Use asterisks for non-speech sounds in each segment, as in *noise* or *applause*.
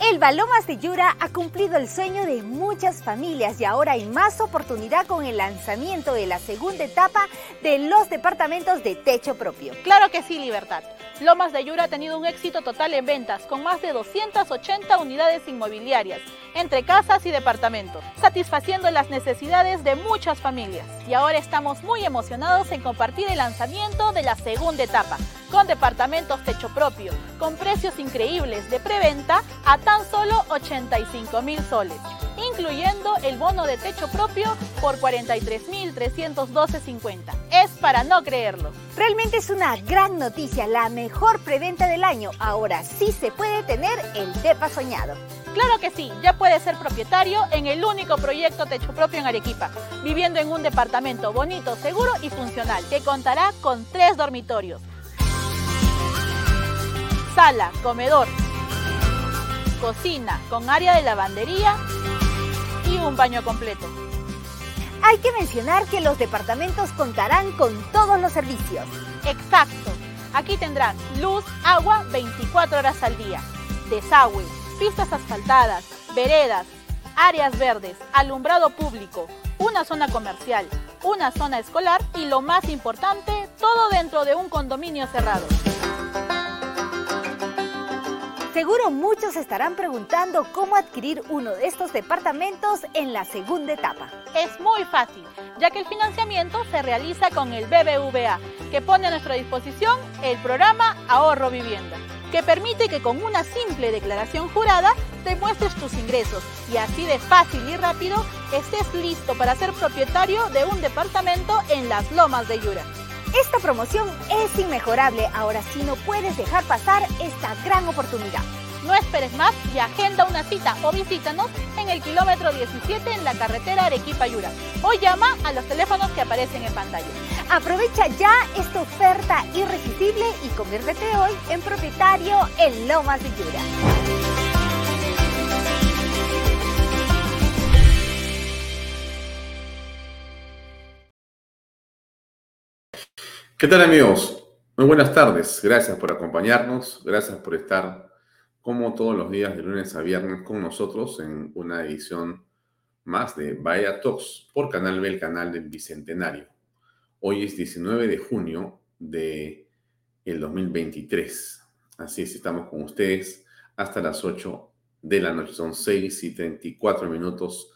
El Balomas de Yura ha cumplido el sueño de muchas familias y ahora hay más oportunidad con el lanzamiento de la segunda etapa de los departamentos de techo propio. Claro que sí, Libertad. Lomas de Yura ha tenido un éxito total en ventas, con más de 280 unidades inmobiliarias, entre casas y departamentos, satisfaciendo las necesidades de muchas familias. Y ahora estamos muy emocionados en compartir el lanzamiento de la segunda etapa, con departamentos techo propio, con precios increíbles de preventa a tan solo 85 mil soles, incluyendo el bono de techo propio por 43.312.50. Es para no creerlo. Realmente es una gran noticia, la mejor preventa del año. Ahora sí se puede tener el DEPA soñado. Claro que sí, ya puedes ser propietario en el único proyecto techo propio en Arequipa, viviendo en un departamento bonito, seguro y funcional, que contará con tres dormitorios, sala, comedor, cocina con área de lavandería y un baño completo. Hay que mencionar que los departamentos contarán con todos los servicios. Exacto. Aquí tendrán luz, agua 24 horas al día, desagüe, pistas asfaltadas, veredas, áreas verdes, alumbrado público, una zona comercial, una zona escolar y lo más importante, todo dentro de un condominio cerrado. Seguro muchos estarán preguntando cómo adquirir uno de estos departamentos en la segunda etapa. Es muy fácil, ya que el financiamiento se realiza con el BBVA, que pone a nuestra disposición el programa Ahorro Vivienda, que permite que con una simple declaración jurada demuestres tus ingresos y así de fácil y rápido estés listo para ser propietario de un departamento en las lomas de Yura. Esta promoción es inmejorable, ahora sí no puedes dejar pasar esta gran oportunidad. No esperes más y agenda una cita o visítanos en el kilómetro 17 en la carretera Arequipa-Yura o llama a los teléfonos que aparecen en pantalla. Aprovecha ya esta oferta irresistible y conviértete hoy en propietario en Lomas de Yura. ¿Qué tal amigos? Muy buenas tardes. Gracias por acompañarnos. Gracias por estar como todos los días de lunes a viernes con nosotros en una edición más de Vaya Talks por Canal B, el canal del Bicentenario. Hoy es 19 de junio de el 2023. Así es, estamos con ustedes hasta las 8 de la noche. Son 6 y 34 minutos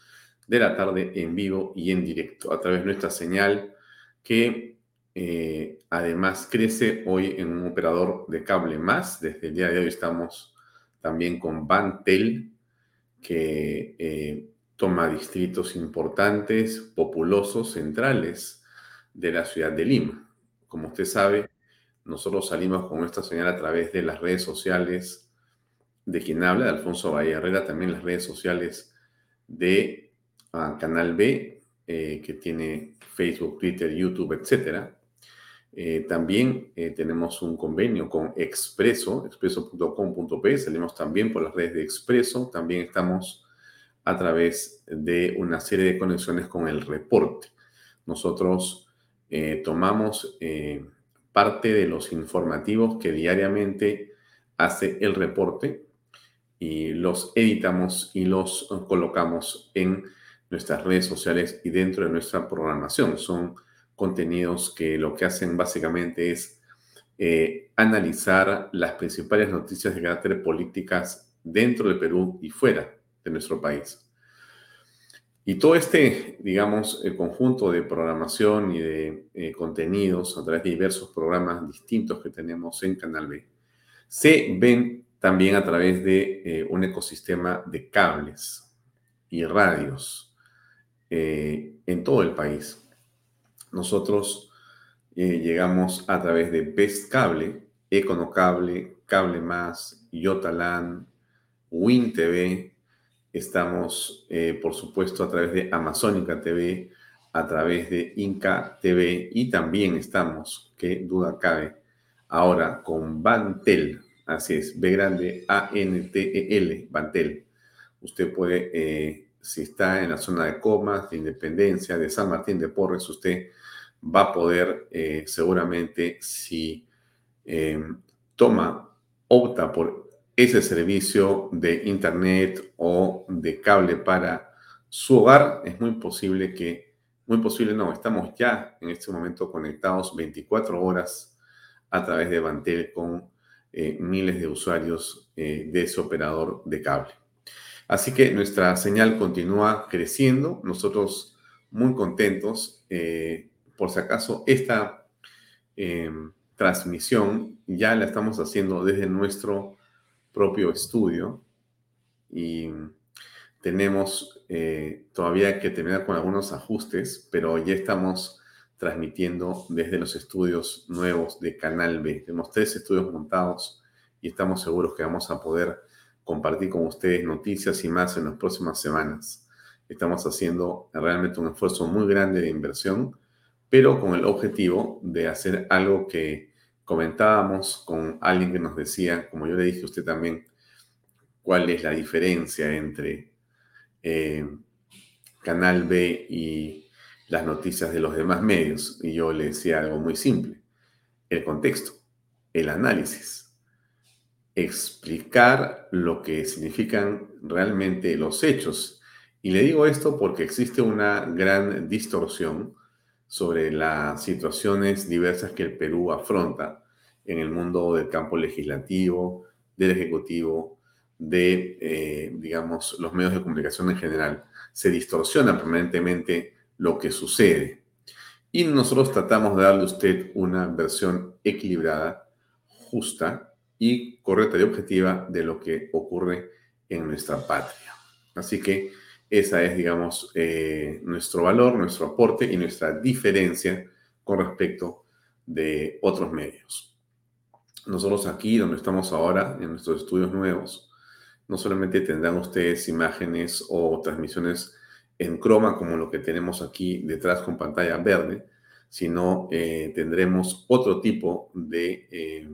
de la tarde en vivo y en directo a través de nuestra señal que eh, además, crece hoy en un operador de cable más. Desde el día de hoy estamos también con Bantel, que eh, toma distritos importantes, populosos, centrales de la ciudad de Lima. Como usted sabe, nosotros salimos con esta señal a través de las redes sociales de quien habla, de Alfonso Bahía Herrera, también las redes sociales de ah, Canal B, eh, que tiene Facebook, Twitter, YouTube, etcétera eh, también eh, tenemos un convenio con Expreso, expreso.com.p, salimos también por las redes de Expreso, también estamos a través de una serie de conexiones con el reporte. Nosotros eh, tomamos parte de los informativos que diariamente hace el reporte y los editamos y los colocamos en nuestras redes sociales y dentro de nuestra programación. Son contenidos que lo que hacen básicamente es eh, analizar las principales noticias de carácter políticas dentro de Perú y fuera de nuestro país. Y todo este, digamos, el conjunto de programación y de eh, contenidos a través de diversos programas distintos que tenemos en Canal B, se ven también a través de eh, un ecosistema de cables y radios eh, en todo el país. Nosotros llegamos a través de Best Cable, Econocable, Cable Más, Yotalan, WinTV, Estamos, eh, por supuesto, a través de Amazónica TV, a través de Inca TV y también estamos, qué duda cabe, ahora con Bantel. Así es, B grande A-N-T-E-L, Bantel. Usted puede, eh, si está en la zona de Comas, de Independencia, de San Martín de Porres, usted va a poder eh, seguramente, si toma, opta por ese servicio de Internet o de cable para su hogar, es muy posible que, muy posible no, estamos ya en este momento conectados 24 horas a través de Bantel con eh, miles de usuarios eh, de ese operador de cable. Así que nuestra señal continúa creciendo, nosotros muy contentos. Por si acaso, esta transmisión ya la estamos haciendo desde nuestro propio estudio y tenemos eh, todavía que terminar con algunos ajustes, pero ya estamos transmitiendo desde los estudios nuevos de Canal B. Tenemos tres estudios montados y estamos seguros que vamos a poder compartir con ustedes noticias y más en las próximas semanas. Estamos haciendo realmente un esfuerzo muy grande de inversión, pero con el objetivo de hacer algo que comentábamos con alguien que nos decía, como yo le dije a usted también, cuál es la diferencia entre eh, Canal B y las noticias de los demás medios. Y yo le decía algo muy simple, el contexto, el análisis, explicar lo que significan realmente los hechos. Y le digo esto porque existe una gran distorsión sobre las situaciones diversas que el Perú afronta en el mundo del campo legislativo, del ejecutivo, de, eh, digamos, los medios de comunicación en general. Se distorsiona permanentemente lo que sucede. Y nosotros tratamos de darle a usted una versión equilibrada, justa y correcta y objetiva de lo que ocurre en nuestra patria. Así que esa es, digamos, eh, nuestro valor, nuestro aporte y nuestra diferencia con respecto de otros medios. Nosotros aquí, donde estamos ahora, en nuestros estudios nuevos, no solamente tendrán ustedes imágenes o transmisiones en croma como lo que tenemos aquí detrás con pantalla verde, sino eh, tendremos otro tipo de eh,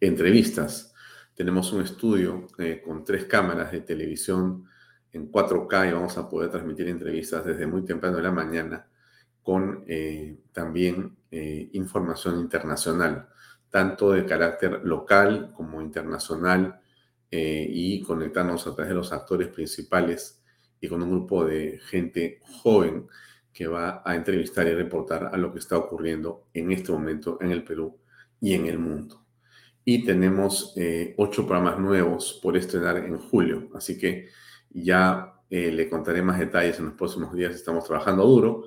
entrevistas. Tenemos un estudio eh, con tres cámaras de televisión en 4K y vamos a poder transmitir entrevistas desde muy temprano de la mañana con eh, también eh, información internacional, tanto de carácter local como internacional, eh, y conectarnos a través de los actores principales y con un grupo de gente joven que va a entrevistar y reportar a lo que está ocurriendo en este momento en el Perú y en el mundo. Y tenemos ocho programas nuevos por estrenar en julio, así que ya eh, le contaré más detalles en los próximos días. Estamos trabajando duro,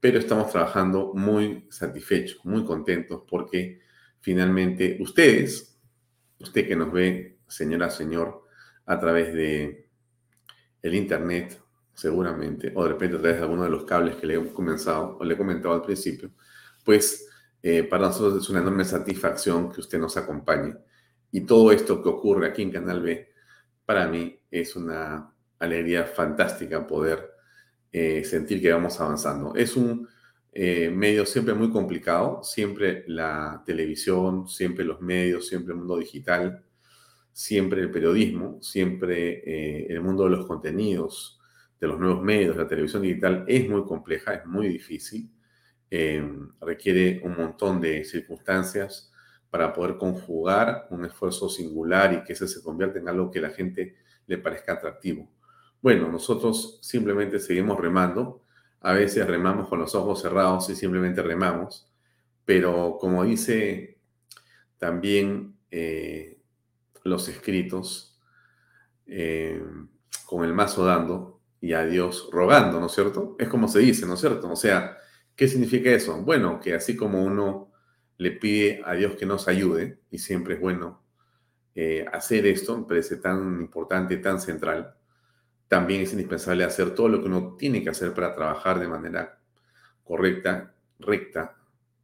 pero estamos trabajando muy satisfechos, muy contentos, porque finalmente ustedes, usted que nos ve, señora, señor, a través de el internet, seguramente, o de repente a través de alguno de los cables que le he comenzado o le he comentado al principio, pues eh, para nosotros es una enorme satisfacción que usted nos acompañe. Y todo esto que ocurre aquí en Canal B, para mí es una alegría fantástica poder eh, sentir que vamos avanzando. Es un eh, medio siempre muy complicado, siempre la televisión, siempre los medios, siempre el mundo digital, siempre el periodismo, siempre eh, el mundo de los contenidos de los nuevos medios, la televisión digital, es muy compleja, es muy difícil, eh, requiere un montón de circunstancias para poder conjugar un esfuerzo singular y que ese se convierta en algo que la gente le parezca atractivo. Bueno, nosotros simplemente seguimos remando, a veces remamos con los ojos cerrados y simplemente remamos, pero como dice también eh, los escritos, eh, con el mazo dando y a Dios rogando, ¿no es cierto? Es como se dice, ¿no es cierto? O sea, ¿qué significa eso? Bueno, que así como uno le pide a Dios que nos ayude, y siempre es bueno eh, hacer esto, me parece tan importante, tan central, también es indispensable hacer todo lo que uno tiene que hacer para trabajar de manera correcta, recta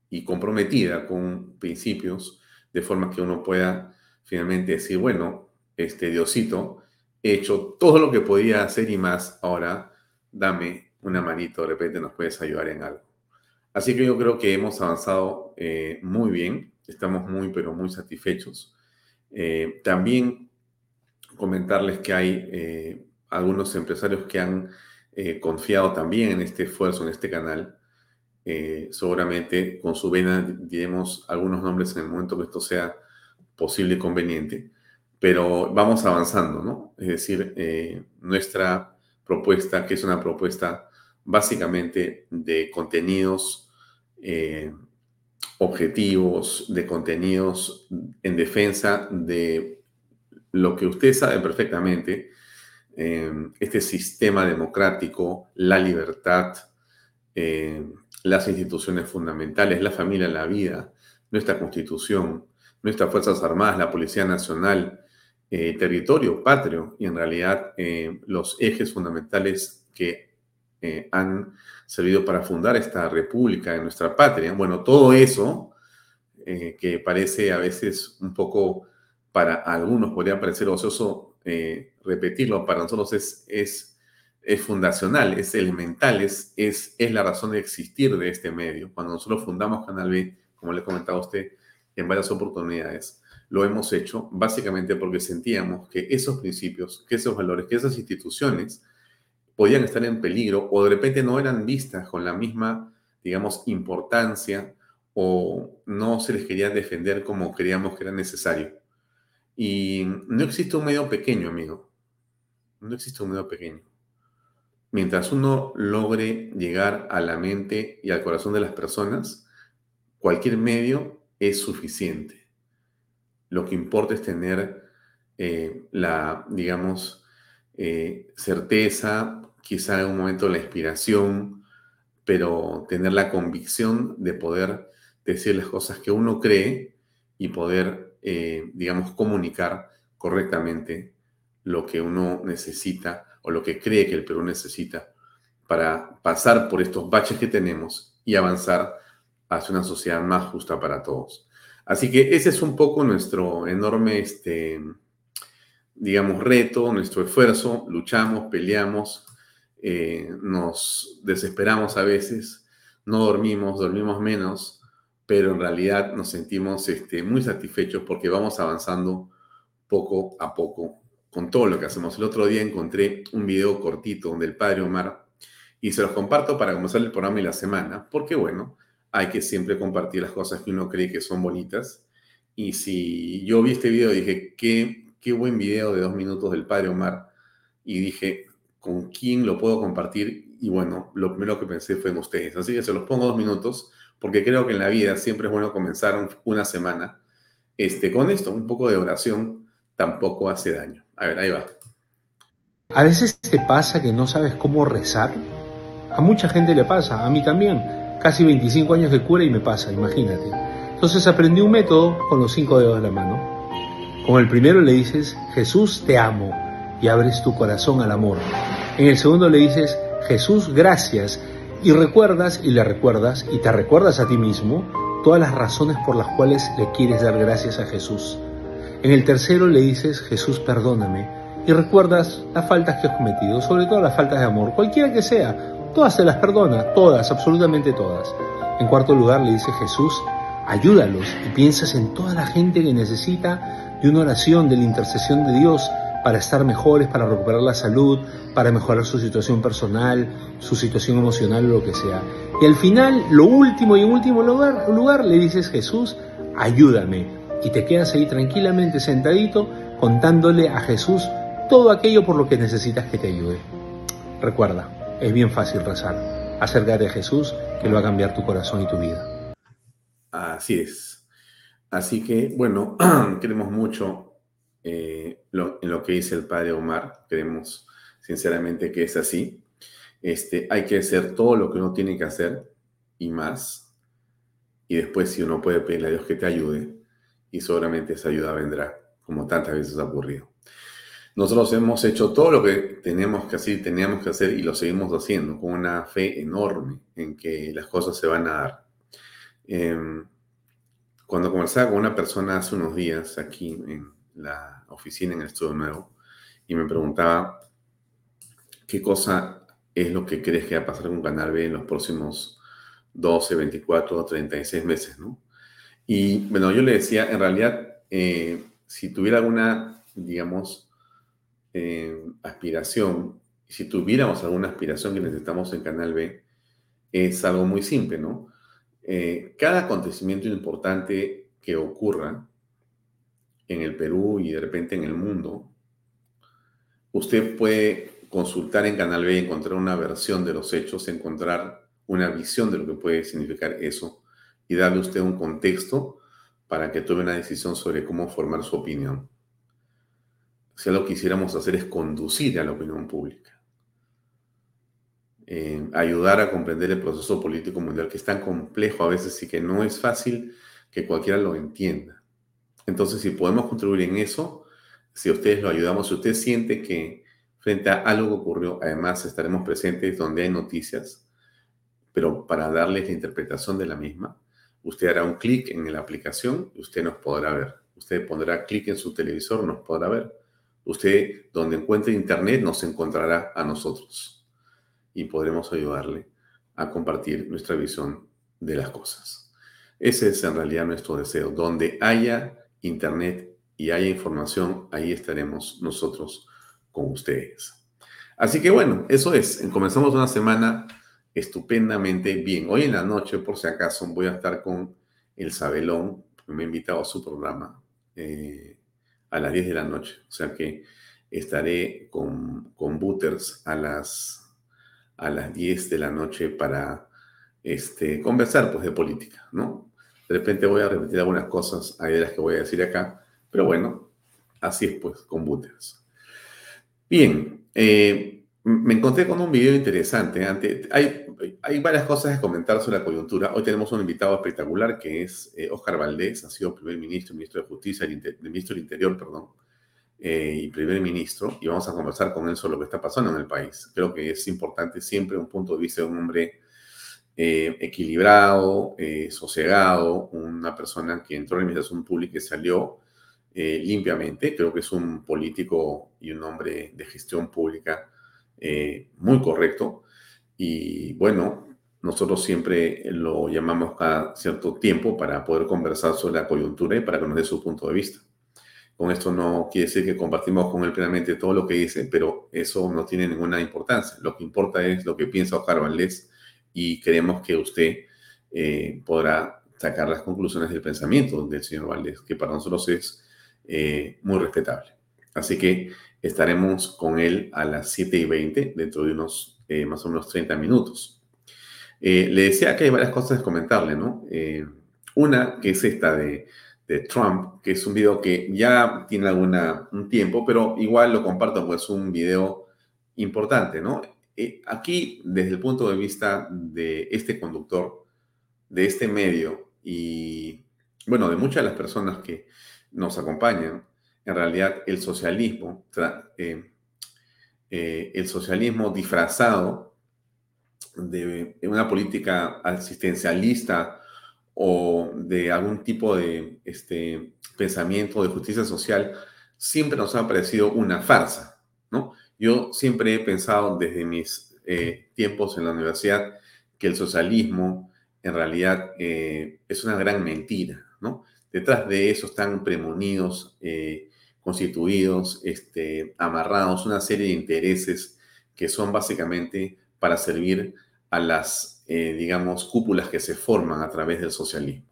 y comprometida con principios, de forma que uno pueda finalmente decir, bueno, este Diosito, he hecho todo lo que podía hacer y más, ahora dame una manito, de repente nos puedes ayudar en algo. Así que yo creo que hemos avanzado eh, muy bien, estamos muy, pero muy satisfechos. Eh, también comentarles que hay eh, algunos empresarios que han confiado también en este esfuerzo, en este canal. seguramente con su vena diremos algunos nombres en el momento que esto sea posible y conveniente pero vamos avanzando, ¿no? Es decir, eh, nuestra propuesta, que es una propuesta básicamente de contenidos eh, objetivos, de contenidos en defensa de lo que usted sabe perfectamente, eh, este sistema democrático, la libertad, las instituciones fundamentales, la familia, la vida, nuestra constitución, nuestras Fuerzas Armadas, la Policía Nacional, eh, territorio patrio y en realidad eh, los ejes fundamentales que eh, han servido para fundar esta república en nuestra patria. Bueno, todo eso que parece a veces un poco para algunos podría parecer ocioso repetirlo, para nosotros es, es, es fundacional, es elemental, es, es, es la razón de existir de este medio. Cuando nosotros fundamos Canal B, como le comentaba a usted en varias oportunidades, lo hemos hecho básicamente porque sentíamos que esos principios, que esos valores, que esas instituciones podían estar en peligro o de repente no eran vistas con la misma, digamos, importancia o no se les quería defender como creíamos que era necesario. Y no existe un medio pequeño, amigo. No existe un medio pequeño. Mientras uno logre llegar a la mente y al corazón de las personas, cualquier medio es suficiente. Lo que importa es tener eh, la, digamos, eh, certeza, quizá en un momento la inspiración, pero tener la convicción de poder decir las cosas que uno cree y poder, eh, digamos, comunicar correctamente lo que uno necesita o lo que cree que el Perú necesita para pasar por estos baches que tenemos y avanzar hacia una sociedad más justa para todos. Así que ese es un poco nuestro enorme, este, digamos, reto, nuestro esfuerzo. Luchamos, peleamos, eh, nos desesperamos a veces, no dormimos, dormimos menos, pero en realidad nos sentimos este, muy satisfechos porque vamos avanzando poco a poco con todo lo que hacemos. El otro día encontré un video cortito del padre Omar y se los comparto para comenzar el programa y la semana, porque bueno, hay que siempre compartir las cosas que uno cree que son bonitas. Y si yo vi este video, dije, qué, qué buen video de dos minutos del padre Omar. Y dije, ¿con quién lo puedo compartir? Y bueno, lo primero que pensé fue en ustedes. Así que se los pongo dos minutos, porque creo que en la vida siempre es bueno comenzar una semana este, con esto. Un poco de oración tampoco hace daño. A ver, ahí va. A veces te pasa que no sabes cómo rezar. A mucha gente le pasa, a mí también casi 25 años de cura y me pasa, imagínate. Entonces aprendí un método con los cinco dedos de la mano. Con el primero le dices, Jesús te amo, y abres tu corazón al amor. En el segundo le dices, Jesús, gracias, y recuerdas y le recuerdas y te recuerdas a ti mismo todas las razones por las cuales le quieres dar gracias a Jesús. En el tercero le dices, Jesús, perdóname, y recuerdas las faltas que has cometido, sobre todo las faltas de amor, cualquiera que sea, todas se las perdona, todas, absolutamente todas. En cuarto lugar le dice Jesús, ayúdalos y piensas en toda la gente que necesita de una oración, de la intercesión de Dios para estar mejores, para recuperar la salud, para mejorar su situación personal, su situación emocional lo que sea. Y al final, lo último y en último lugar, lugar le dices, Jesús, ayúdame. Y te quedas ahí tranquilamente sentadito contándole a Jesús todo aquello por lo que necesitas que te ayude. Recuerda, es bien fácil rezar. Acércate a Jesús que lo va a cambiar tu corazón y tu vida. Así es. Así que, bueno, *clears throat* queremos mucho eh, en lo que dice el padre Omar. Creemos sinceramente que es así. Este, hay que hacer todo lo que uno tiene que hacer y más. Y después, si uno puede pedirle a Dios que te ayude, y seguramente esa ayuda vendrá, como tantas veces ha ocurrido. Nosotros hemos hecho todo lo que teníamos que hacer, teníamos que hacer y lo seguimos haciendo con una fe enorme en que las cosas se van a dar. Em, cuando conversaba con una persona hace unos días aquí en la oficina en el estudio nuevo y me preguntaba qué cosa es lo que crees que va a pasar con Canal B en los próximos 12, 24 o 36 meses, ¿no? Y bueno, yo le decía, en realidad, eh, si tuviera alguna, digamos, eh, aspiración, si tuviéramos alguna aspiración que necesitamos en Canal B, es algo muy simple, ¿no? Eh, cada acontecimiento importante que ocurra en el Perú y de repente en el mundo, usted puede consultar en Canal B, encontrar una versión de los hechos, encontrar una visión de lo que puede significar eso y darle a usted un contexto para que tome una decisión sobre cómo formar su opinión. Si lo quisiéramos hacer es conducir a la opinión pública, eh, ayudar a comprender el proceso político mundial que es tan complejo a veces y que no es fácil que cualquiera lo entienda. Entonces, si podemos contribuir en eso, si ustedes lo ayudamos, si usted siente que frente a algo que ocurrió, además estaremos presentes donde hay noticias, pero para darles la interpretación de la misma, usted hará un clic en la aplicación usted nos podrá ver. Usted pondrá clic en su televisor, nos podrá ver. Usted, donde encuentre internet, nos encontrará a nosotros y podremos ayudarle a compartir nuestra visión de las cosas. Ese es en realidad nuestro deseo. Donde haya Internet y haya información, ahí estaremos nosotros con ustedes. Así que bueno, eso es. Comenzamos una semana estupendamente bien. Hoy en la noche, por si acaso, voy a estar con el Sabelón, me ha invitado a su programa eh, a las 10 de la noche. O sea que estaré con, con Butters a las, a las 10 de la noche para este, conversar pues, de política, ¿no? De repente voy a repetir algunas cosas de las que voy a decir acá, pero bueno, así es pues con Butters. Bien, eh, me encontré con un video interesante. hay, hay, varias cosas que comentar sobre la coyuntura. Hoy tenemos un invitado espectacular que es Oscar eh, Valdés, ha sido primer ministro, ministro de Justicia, ministro del Interior, perdón, eh, y primer ministro, y vamos a conversar con él sobre lo que está pasando en el país. Creo que es importante siempre un punto de vista de un hombre eh, equilibrado, eh, sosegado, una persona que entró en la administración pública salió eh, limpiamente. Creo que es un político y un hombre de gestión pública muy correcto. Y bueno, nosotros siempre lo llamamos cada cierto tiempo para poder conversar sobre la coyuntura y para dé su punto de vista. Con esto no quiere decir que compartimos con él plenamente todo lo que dice, pero eso no tiene ninguna importancia. Lo que importa es lo que piensa Oscar Valdés y creemos que usted eh, podrá sacar las conclusiones del pensamiento del señor Valdés, que para nosotros es eh, muy respetable. Así que estaremos con él a las 7 y 20, dentro de unos eh, más o menos 30 minutos. le decía que hay varias cosas que comentarle, ¿no? una que es esta de, de, Trump, que es un video que ya tiene alguna, un tiempo, pero igual lo comparto, pues es un video importante, ¿no? Eh, aquí, desde el punto de vista de este conductor, de este medio y, bueno, de muchas de las personas que nos acompañan, en realidad el socialismo, eh, eh, el socialismo disfrazado de una política asistencialista o de algún tipo de este, pensamiento de justicia social, siempre nos ha parecido una farsa, ¿no? Yo siempre he pensado desde mis eh, tiempos en la universidad que el socialismo en realidad eh, es una gran mentira, ¿no? Detrás de eso están premonidos eh, constituidos, este, amarrados, una serie de intereses que son básicamente para servir a las, digamos, cúpulas que se forman a través del socialismo.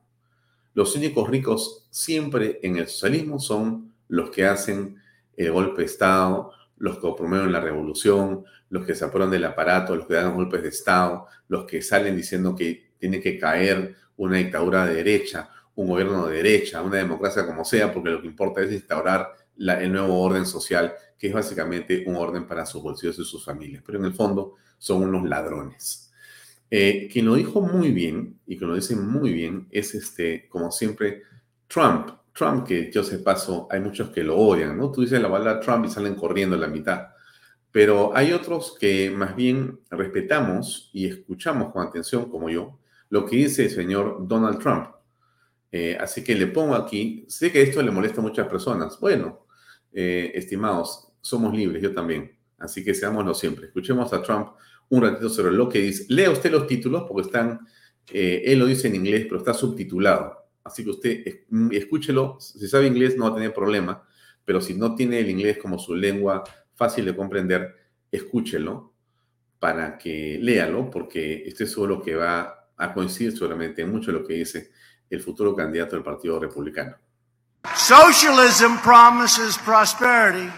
Los únicos ricos siempre en el socialismo son los que hacen el golpe de Estado, los que promueven la revolución, los que se aprueban del aparato, los que dan golpes de Estado, los que salen diciendo que tiene que caer una dictadura de derecha, un gobierno de derecha, una democracia como sea, porque lo que importa es instaurar el nuevo orden social, que es básicamente un orden para sus bolsillos y sus familias. Pero en el fondo son unos ladrones. Eh, quien lo dijo muy bien y que lo dice muy bien es, este, como siempre, Trump. Trump, que yo sé paso, hay muchos que lo odian, ¿no? Tú dices la palabra Trump y salen corriendo en la mitad. Pero hay otros que más bien respetamos y escuchamos con atención, como yo, lo que dice el señor Donald Trump. Eh, así que le pongo aquí, sé que esto le molesta a muchas personas. Bueno, eh, estimados, somos libres, yo también. Así que seámoslo siempre. Escuchemos a Trump un ratito sobre lo que dice. Lea usted los títulos porque están, eh, él lo dice en inglés, pero está subtitulado. Así que usted escúchelo. Si sabe inglés no va a tener problema, pero si no tiene el inglés como su lengua fácil de comprender, escúchelo para que léalo, porque estoy seguro que va a coincidir seguramente en mucho lo que dice el futuro candidato del Partido Republicano. Socialism promises prosperity,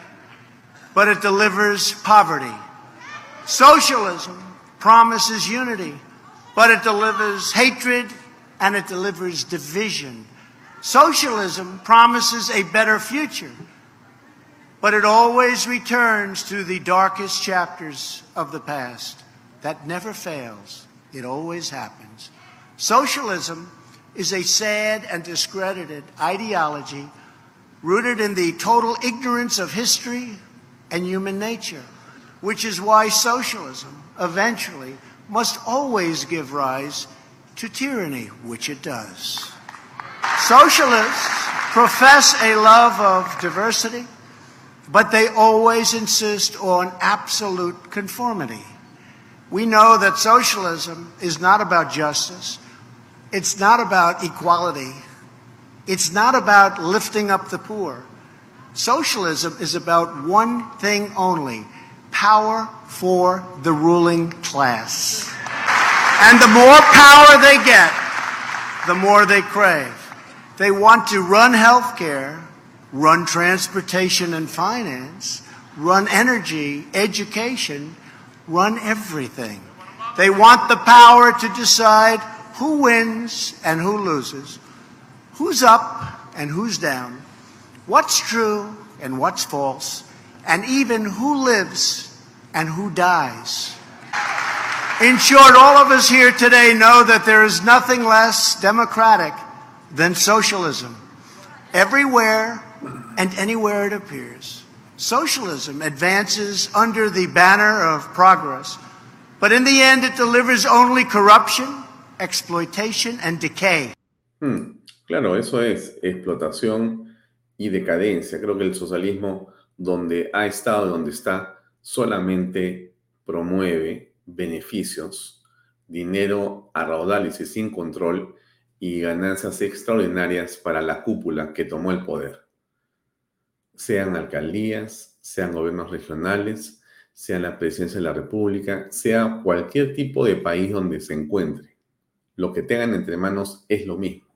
but it delivers poverty. Socialism promises unity, but it delivers hatred and it delivers division. Socialism promises a better future, but it always returns to the darkest chapters of the past. That never fails, it always happens. Socialism is a sad and discredited ideology rooted in the total ignorance of history and human nature, which is why socialism eventually must always give rise to tyranny, which it does. Socialists profess a love of diversity, but they always insist on absolute conformity. We know that socialism is not about justice, it's not about equality, it's not about lifting up the poor. Socialism is about one thing only power for the ruling class. And the more power they get, the more they crave. They want to run healthcare, run transportation and finance, run energy, education, run everything. They want the power to decide who wins and who loses, who's up and who's down, what's true and what's false, and even who lives and who dies. In short, all of us here today know that there is nothing less democratic than socialism. Everywhere and anywhere it appears, socialism advances under the banner of progress, but in the end it delivers only corruption, exploitation and decay. Hmm, claro, eso es explotación y decadencia. Creo que el socialismo, donde ha estado, y donde está, solamente promueve beneficios, dinero a raudales y sin control y ganancias extraordinarias para la cúpula que tomó el poder. Sean alcaldías, sean gobiernos regionales, sea la presidencia de la República, sea cualquier tipo de país donde se encuentre. Lo que tengan entre manos es lo mismo.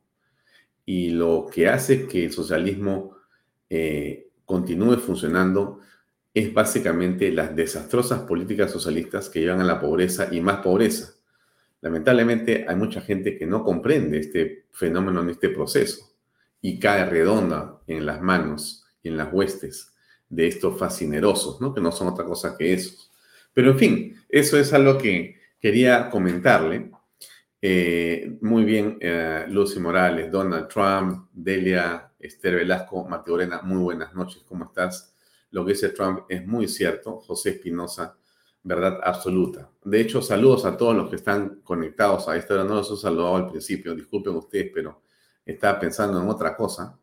Y lo que hace que el socialismo eh, continúe funcionando es básicamente las desastrosas políticas socialistas que llevan a la pobreza y más pobreza. Lamentablemente hay mucha gente que no comprende este fenómeno en este proceso y cae redonda en las manos y en las huestes de estos fascinerosos, ¿no? que no son otra cosa que esos. Pero en fin, eso es algo que quería comentarle. Eh, muy bien, eh, Lucy Morales, Donald Trump, Delia, Esther Velasco, Mateo Orena, muy buenas noches, ¿cómo estás? Lo que dice Trump es muy cierto. José Espinosa, verdad absoluta. De hecho, saludos a todos los que están conectados a esta hora. No los he saludado al principio, disculpen ustedes, pero estaba pensando en otra cosa.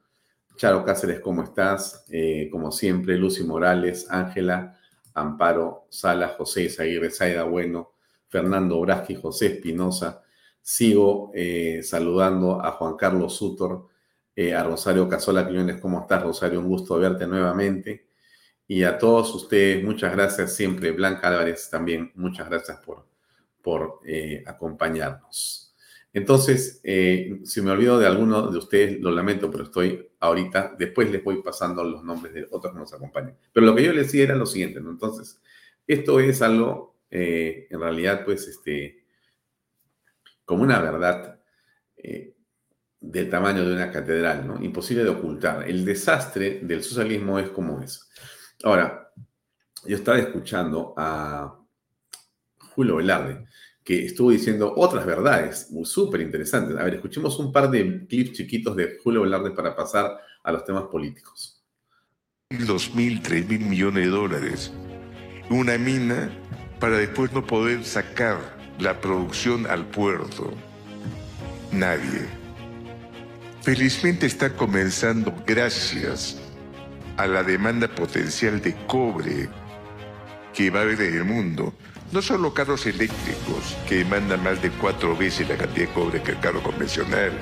Charo Cáceres, ¿cómo estás? Eh, como siempre, Lucy Morales, Ángela, Amparo, Sala, José Isaguirre, Zaida Bueno, Fernando Braschi, José Espinosa. Sigo eh, saludando a Juan Carlos Sutor, eh, a Rosario Casola Quiñones, ¿cómo estás, Rosario? Un gusto verte nuevamente. Y a todos ustedes, muchas gracias siempre. Blanca Álvarez también, muchas gracias por, por eh, acompañarnos. Entonces, eh, si me olvido de alguno de ustedes, lo lamento, pero estoy ahorita, después les voy pasando los nombres de otros que nos acompañan. Pero lo que yo les decía era lo siguiente, ¿no? Entonces, esto es algo, eh, en realidad, pues, este, como una verdad del tamaño de una catedral, ¿no? Imposible de ocultar. El desastre del socialismo es como es. Ahora, yo estaba escuchando a Julio Velarde, que estuvo diciendo otras verdades súper interesantes. A ver, escuchemos un par de clips chiquitos de Julio Velarde para pasar a los temas políticos. Dos mil, tres mil millones de dólares. Una mina para después no poder sacar la producción al puerto. Nadie. Felizmente está comenzando gracias a la demanda potencial de cobre que va a haber en el mundo. No solo carros eléctricos, que demandan más de cuatro veces la cantidad de cobre que el carro convencional,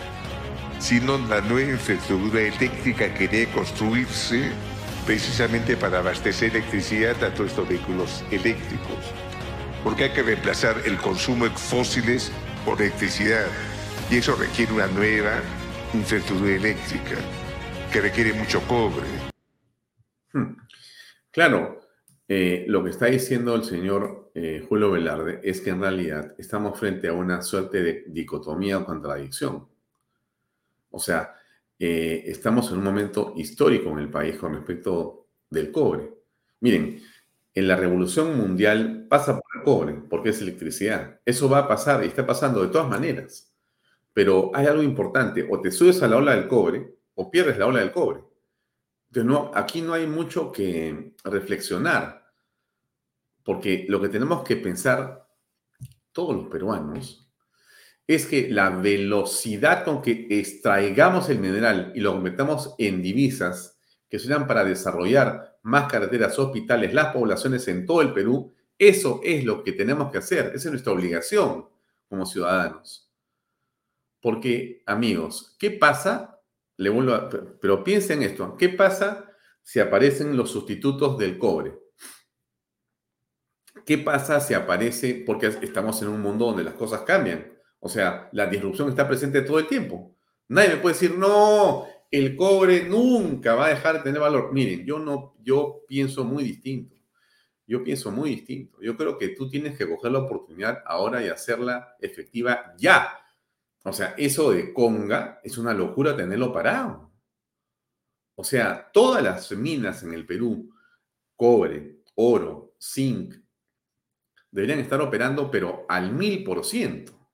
sino la nueva infraestructura eléctrica que debe construirse precisamente para abastecer electricidad a todos estos vehículos eléctricos. Porque hay que reemplazar el consumo de fósiles por electricidad. Y eso requiere una nueva infraestructura eléctrica que requiere mucho cobre. Claro, eh, lo que está diciendo el señor eh, Julio Velarde es que en realidad estamos frente a una suerte de dicotomía o contradicción. O sea, eh, estamos en un momento histórico en el país con respecto del cobre. Miren, en la revolución mundial pasa por el cobre, porque es electricidad. Eso va a pasar y está pasando de todas maneras. Pero hay algo importante, o te subes a la ola del cobre o pierdes la ola del cobre aquí no hay mucho que reflexionar, porque lo que tenemos que pensar todos los peruanos es que la velocidad con que extraigamos el mineral y lo convertamos en divisas que sirvan para desarrollar más carreteras, hospitales, las poblaciones en todo el Perú, eso es lo que tenemos que hacer, esa es nuestra obligación como ciudadanos. Porque, amigos, ¿qué pasa pero piensen esto, ¿qué pasa si aparecen los sustitutos del cobre? ¿Qué pasa si aparece, porque estamos en un mundo donde las cosas cambian? O sea, la disrupción está presente todo el tiempo. Nadie me puede decir, no, el cobre nunca va a dejar de tener valor. Miren, yo no, yo pienso muy distinto. Yo pienso muy distinto. Yo creo que tú tienes que coger la oportunidad ahora y hacerla efectiva ya. O sea, eso de conga es una locura tenerlo parado. O sea, todas las minas en el Perú, cobre, oro, zinc, deberían estar operando, pero al mil por ciento,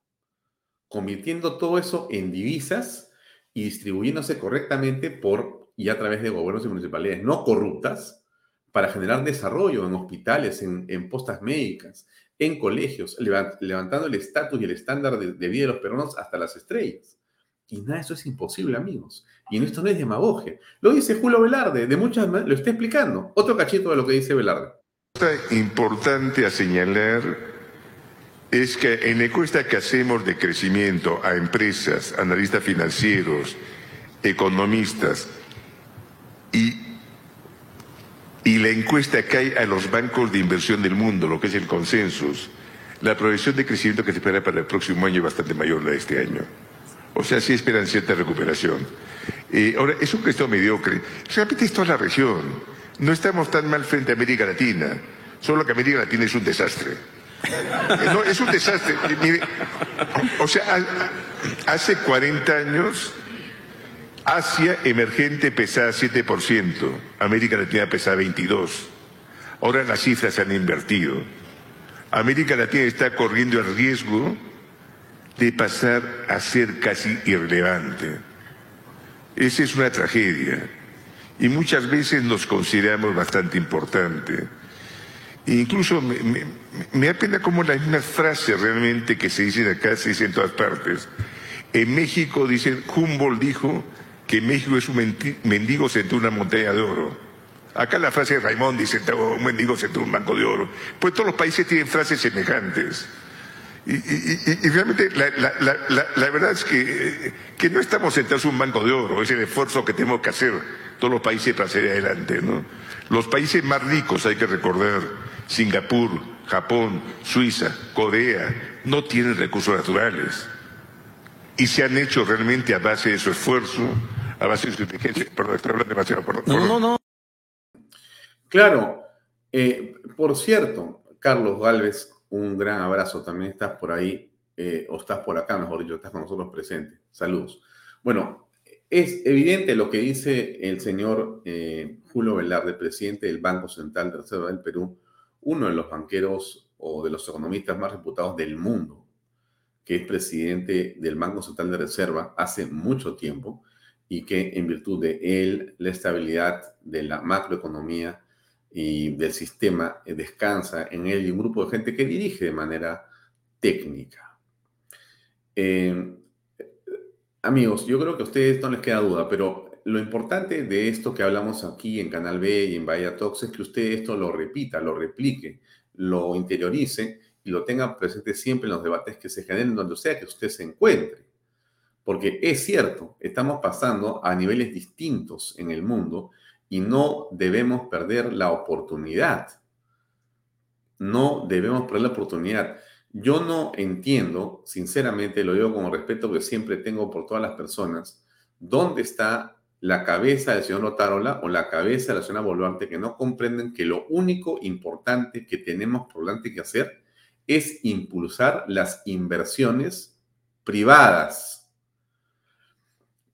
convirtiendo todo eso en divisas y distribuyéndose correctamente por y a través de gobiernos y municipalidades no corruptas para generar desarrollo en hospitales, en, en postas médicas, en colegios, levantando el estatus y el estándar de, vida de los peruanos hasta las estrellas. Y nada, eso es imposible, amigos. Y esto no es demagogia. Lo dice Julio Velarde, de muchas lo está explicando. Otro cachito de lo que dice Velarde. Importante a señalar es que en la encuesta que hacemos de crecimiento a empresas, analistas financieros, economistas y y la encuesta hay a los bancos de inversión del mundo, lo que es el consensus, la proyección de crecimiento que se espera para el próximo año es bastante mayor la de este año. O sea, sí esperan cierta recuperación. Eh, ahora, es un crecimiento mediocre. Realmente es toda la región. No estamos tan mal frente a América Latina, solo que América Latina es un desastre. Eh, no, es un desastre. o sea, hace 40 años Asia emergente pesaba 7%, América Latina pesaba 22%. Ahora las cifras se han invertido. América Latina está corriendo el riesgo de pasar a ser casi irrelevante. Esa es una tragedia. Y muchas veces nos consideramos bastante importante. E incluso me, me, da pena como las mismas frases realmente que se dicen acá se dicen en todas partes. En México dicen, Humboldt dijo, que México es un mendigo sentó una montaña de oro. Acá la frase de Raimond dice, un mendigo sentó un banco de oro. Pues todos los países tienen frases semejantes. Y, realmente la, verdad es que, que no estamos sentados en un banco de oro, es el esfuerzo que tenemos que hacer todos los países para salir adelante. ¿no? Los países más ricos, hay que recordar, Singapur, Japón, Suiza, Corea, no tienen recursos naturales. Y se han hecho realmente a base de su esfuerzo, a base de su inteligencia. Perdón, estoy hablando demasiado. Perdón, no, no, no. Claro. Eh, por cierto, Carlos Galvez, un gran abrazo. También estás por ahí, eh, o estás por acá, mejor dicho, estás con nosotros presente. Saludos. Bueno, es evidente lo que dice el señor eh, Julio Velarde, presidente del Banco Central de Reserva del Perú, uno de los banqueros o de los economistas más reputados del mundo, que es presidente del Banco Central de Reserva hace mucho tiempo y que en virtud de él, la estabilidad de la macroeconomía y del sistema eh, descansa en él y un grupo de gente que dirige de manera técnica. Eh, amigos, yo creo que a ustedes no les queda duda, pero lo importante de esto que hablamos aquí en Canal B y en Bahía Talks es que usted esto lo repita, lo replique, lo interiorice y lo tenga presente siempre en los debates que se generen donde sea que usted se encuentre. Porque es cierto, estamos pasando a niveles distintos en el mundo y no debemos perder la oportunidad. No debemos perder la oportunidad. Yo no entiendo, sinceramente, lo digo con respeto que siempre tengo por todas las personas, dónde está la cabeza del señor Otárola o la cabeza de la señora Boluarte que no comprenden que lo único importante que tenemos por delante que hacer es impulsar las inversiones privadas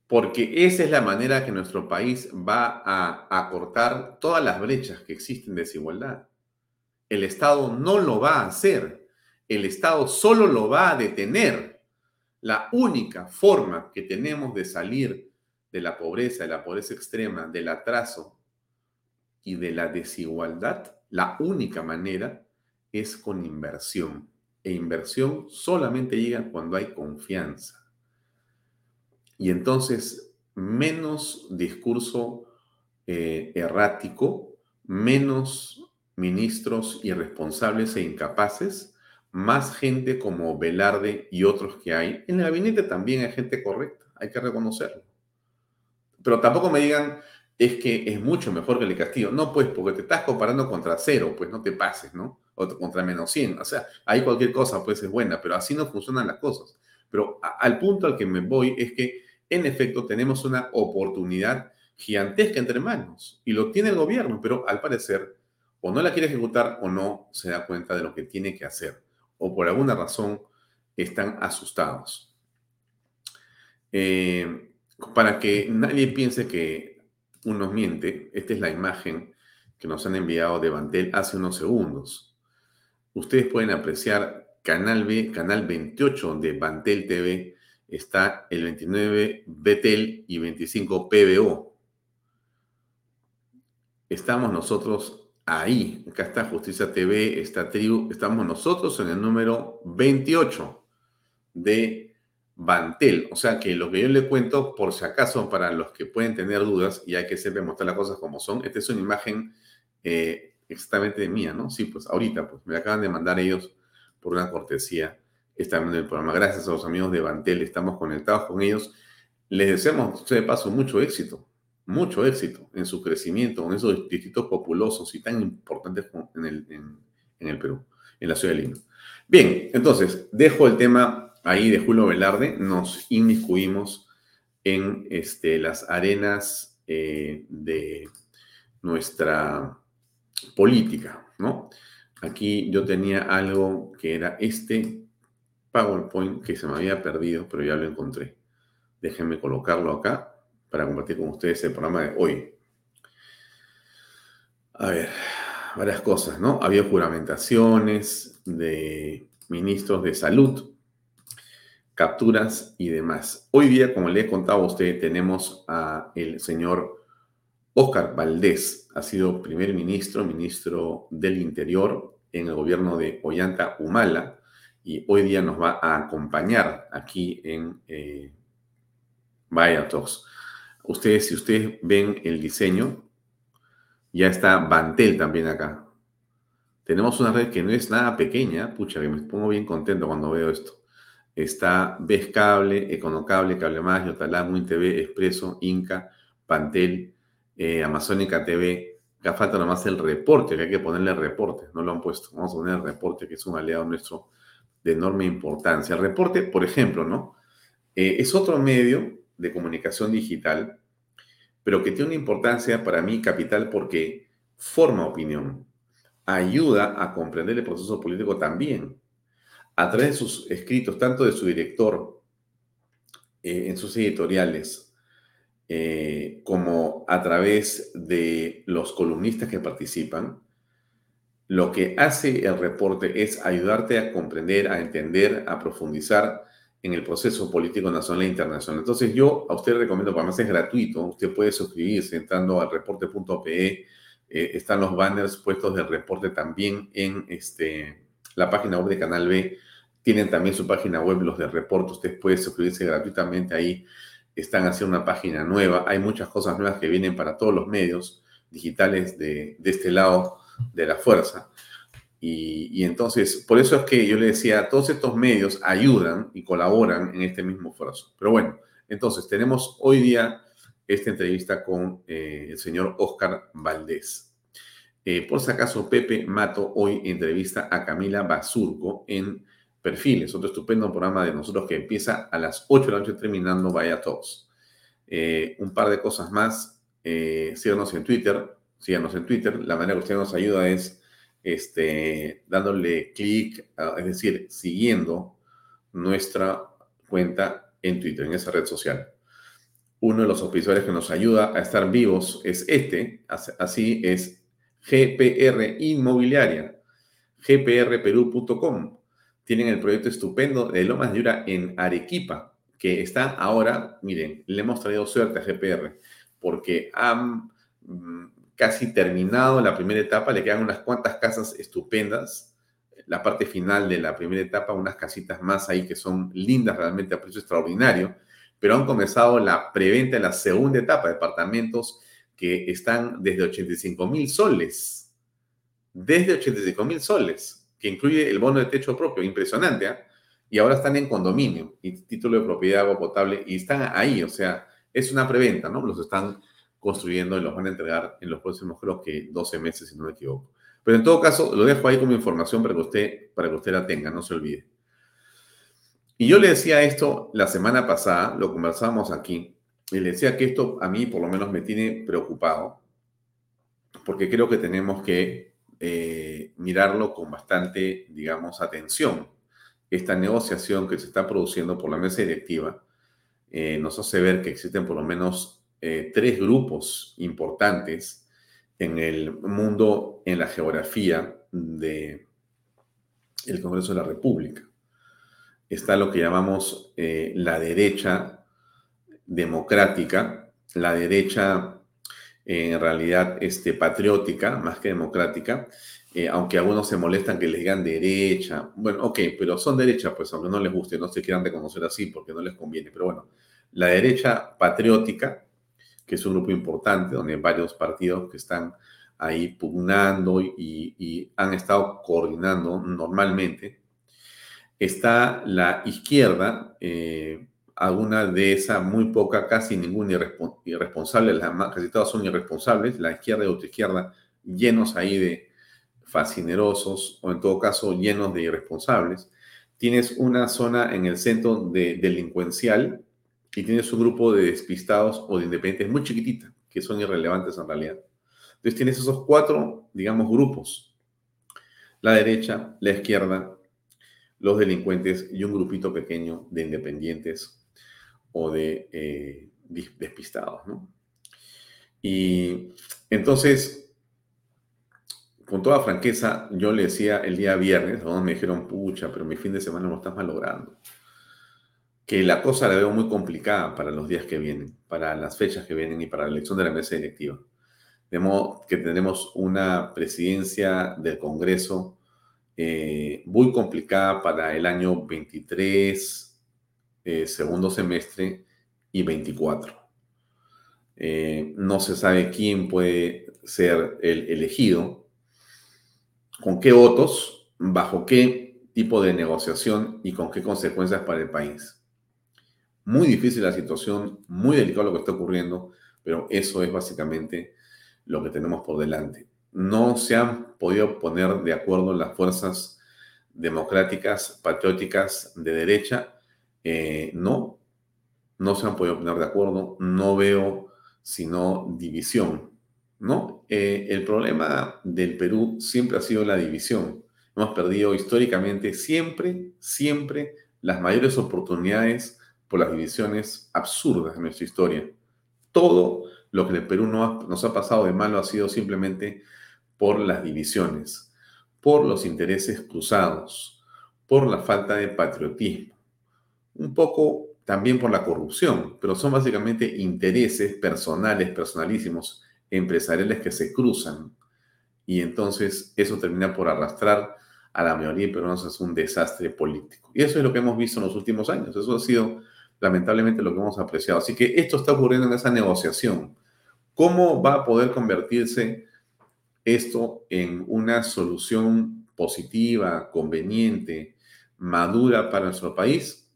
porque esa es la manera que nuestro país va a acortar todas las brechas que existen de desigualdad. El Estado no lo va a hacer, el Estado solo lo va a detener. La única forma que tenemos de salir de la pobreza, de la pobreza extrema, del atraso y de la desigualdad, la única manera es con inversión. E inversión solamente llega cuando hay confianza. Y entonces, menos discurso eh, errático, menos ministros irresponsables e incapaces, más gente como Velarde y otros que hay. En el gabinete también hay gente correcta, hay que reconocerlo. Pero tampoco me digan, es que es mucho mejor que el Castillo. No, pues, porque te estás comparando contra cero, pues no te pases, ¿no? O contra menos 100. O sea, hay cualquier cosa, pues es buena, pero así no funcionan las cosas. Pero al punto al que me voy es que en efecto tenemos una oportunidad gigantesca entre manos y lo tiene el gobierno, pero al parecer o no la quiere ejecutar o no se da cuenta de lo que tiene que hacer o por alguna razón están asustados. Eh, para que nadie piense que uno miente, esta es la imagen que nos han enviado de Bantel hace unos segundos. Ustedes pueden apreciar Canal Canal 28 de Bantel TV, está el 29 Betel y 25 PBO. Estamos nosotros ahí. Acá está Justicia TV, está Tribu. Estamos nosotros en el número 28 de Bantel. O sea que lo que yo le cuento, por si acaso, para los que pueden tener dudas, y hay que siempre mostrar las cosas como son, esta es una imagen eh, exactamente mía, ¿no? Sí, pues ahorita, pues me acaban de mandar ellos por una cortesía están en el programa. Gracias a los amigos de Bantel, estamos conectados con ellos. Les deseamos, de paso, mucho éxito, mucho éxito en su crecimiento, en esos distritos populosos y tan importantes en el, en, el Perú, en la ciudad de Lima. Bien, entonces, dejo el tema ahí de Julio Velarde, nos inmiscuimos en este, las arenas eh, de nuestra política, ¿no? Aquí yo tenía algo que era este, PowerPoint que se me había perdido, pero ya lo encontré. Déjenme colocarlo acá para compartir con ustedes el programa de hoy. A ver, varias cosas, ¿no? Había juramentaciones de ministros de salud, capturas y demás. Hoy día, como le he contado a usted, tenemos a el señor Oscar Valdés. Ha sido primer ministro, ministro del Interior en el gobierno de Ollanta Humala y hoy día nos va a acompañar aquí en eh, Ustedes, si ustedes ven el diseño, ya está Bantel también acá. Tenemos una red que no es nada pequeña, pucha, que me pongo bien contento cuando veo esto. Está Ves Cable, Econocable, Cable Más, Yotalam, TV, Expreso, Inca, Pantel, eh, Amazónica TV. Acá falta nomás el reporte, que hay que ponerle reporte, no lo han puesto. Vamos a poner el reporte, que es un aliado nuestro de enorme importancia. El reporte, por ejemplo, ¿no? Eh, es otro medio de comunicación digital, pero que tiene una importancia para mí capital porque forma opinión, ayuda a comprender el proceso político también. A través de sus escritos, tanto de su director eh, en sus editoriales, eh, como a través de los columnistas que participan, lo que hace el reporte es ayudarte a comprender, a entender, a profundizar en el proceso político nacional e internacional. Entonces yo a usted le recomiendo, para más es gratuito, usted puede suscribirse entrando al reporte.pe, eh, están los banners puestos del reporte también en este, la página web de Canal B, tienen también su página web los de reporte, usted puede suscribirse gratuitamente ahí, están haciendo una página nueva, hay muchas cosas nuevas que vienen para todos los medios digitales de, de este lado de la fuerza. Y, entonces, por eso es que yo le decía, todos estos medios ayudan y colaboran en este mismo esfuerzo. Pero bueno, entonces tenemos hoy día esta entrevista con eh, el señor Oscar Valdés. Eh, por si acaso, Pepe Mato hoy entrevista a Camila Basurco en Perfiles, otro estupendo programa de nosotros que empieza a las 8 de la noche terminando Vaya Todos. Eh, un par de cosas más. síganos en Twitter, síganos en Twitter. La manera que usted nos ayuda es este, dándole clic, es decir, siguiendo nuestra cuenta en Twitter, en esa red social. Uno de los oficiales que nos ayuda a estar vivos es este, así es GPR Inmobiliaria, gprperú.com. Tienen el proyecto estupendo de Lomas de Yura en Arequipa, que está ahora, miren, le hemos traído suerte a GPR, porque han mm, casi terminado la primera etapa, le quedan unas cuantas casas estupendas. La parte final de la primera etapa, unas casitas más ahí que son lindas realmente a precio extraordinario, pero han comenzado la preventa de la segunda etapa, departamentos que están desde 85 mil soles, desde 85 mil soles, que incluye el bono de techo propio, impresionante, ¿eh? y ahora están en condominio y título de propiedad agua potable y están ahí, o sea, es una preventa, ¿no? Los están construyendo y los van a entregar en los próximos, creo que 12 meses, si no me equivoco. Pero en todo caso, lo dejo ahí como información para que usted, para que usted la tenga, no se olvide. Y yo le decía esto la semana pasada, lo conversábamos aquí, y le decía que esto a mí por lo menos me tiene preocupado, porque creo que tenemos que eh, mirarlo con bastante, digamos, atención. Esta negociación que se está produciendo por la mesa directiva eh, nos hace ver que existen por lo menos eh, tres grupos importantes en el mundo, en la geografía de el Congreso de la República. Está lo que llamamos eh, la derecha democrática, la derecha en realidad este, patriótica, más que democrática, eh, aunque algunos se molestan que les digan derecha. Bueno, ok, pero son derecha, pues aunque no les guste, no se quieran reconocer así porque no les conviene. Pero bueno, la derecha patriótica, que es un grupo importante, donde hay varios partidos que están ahí pugnando y, han estado coordinando normalmente. Está la izquierda, eh, alguna de esas, muy poca, casi ninguna irresponsable, las más, casi todas son irresponsables, la izquierda y otra izquierda llenos ahí de fascinerosos o en todo caso llenos de irresponsables. Tienes una zona en el centro de delincuencial y tienes un grupo de despistados o de independientes muy chiquitita, que son irrelevantes en realidad. Entonces tienes esos cuatro, digamos, grupos. La derecha, la izquierda, los delincuentes y un grupito pequeño de independientes o de eh, despistados, ¿no? Y entonces, con toda franqueza, yo le decía el día viernes, donde me dijeron, pucha, pero mi fin de semana lo estás malogrando que la cosa la veo muy complicada para los días que vienen, para las fechas que vienen y para la elección de la mesa directiva. De modo que tenemos una presidencia del Congreso eh, muy complicada para el año 23, eh, segundo semestre y 24. Eh, no se sabe quién puede ser el elegido. con qué votos, bajo qué tipo de negociación y con qué consecuencias para el país. Muy difícil la situación, muy delicado lo que está ocurriendo, pero eso es básicamente lo que tenemos por delante. No se han podido poner de acuerdo las fuerzas democráticas, patrióticas de derecha. Eh, no, no se han podido poner de acuerdo. No veo sino división. ¿no? Eh, el problema del Perú siempre ha sido la división. Hemos perdido históricamente siempre, siempre las mayores oportunidades por las divisiones absurdas de nuestra historia. Todo lo que el Perú nos ha pasado de malo ha sido simplemente por las divisiones, por los intereses cruzados, por la falta de patriotismo, un poco también por la corrupción, pero son básicamente intereses personales, personalísimos, empresariales que se cruzan y entonces eso termina por arrastrar a la mayoría de peruanos es un desastre político. Y eso es lo que hemos visto en los últimos años. Eso ha sido lamentablemente lo que hemos apreciado. Así que esto está ocurriendo en esa negociación. ¿Cómo va a poder convertirse esto en una solución positiva, conveniente, madura para nuestro país?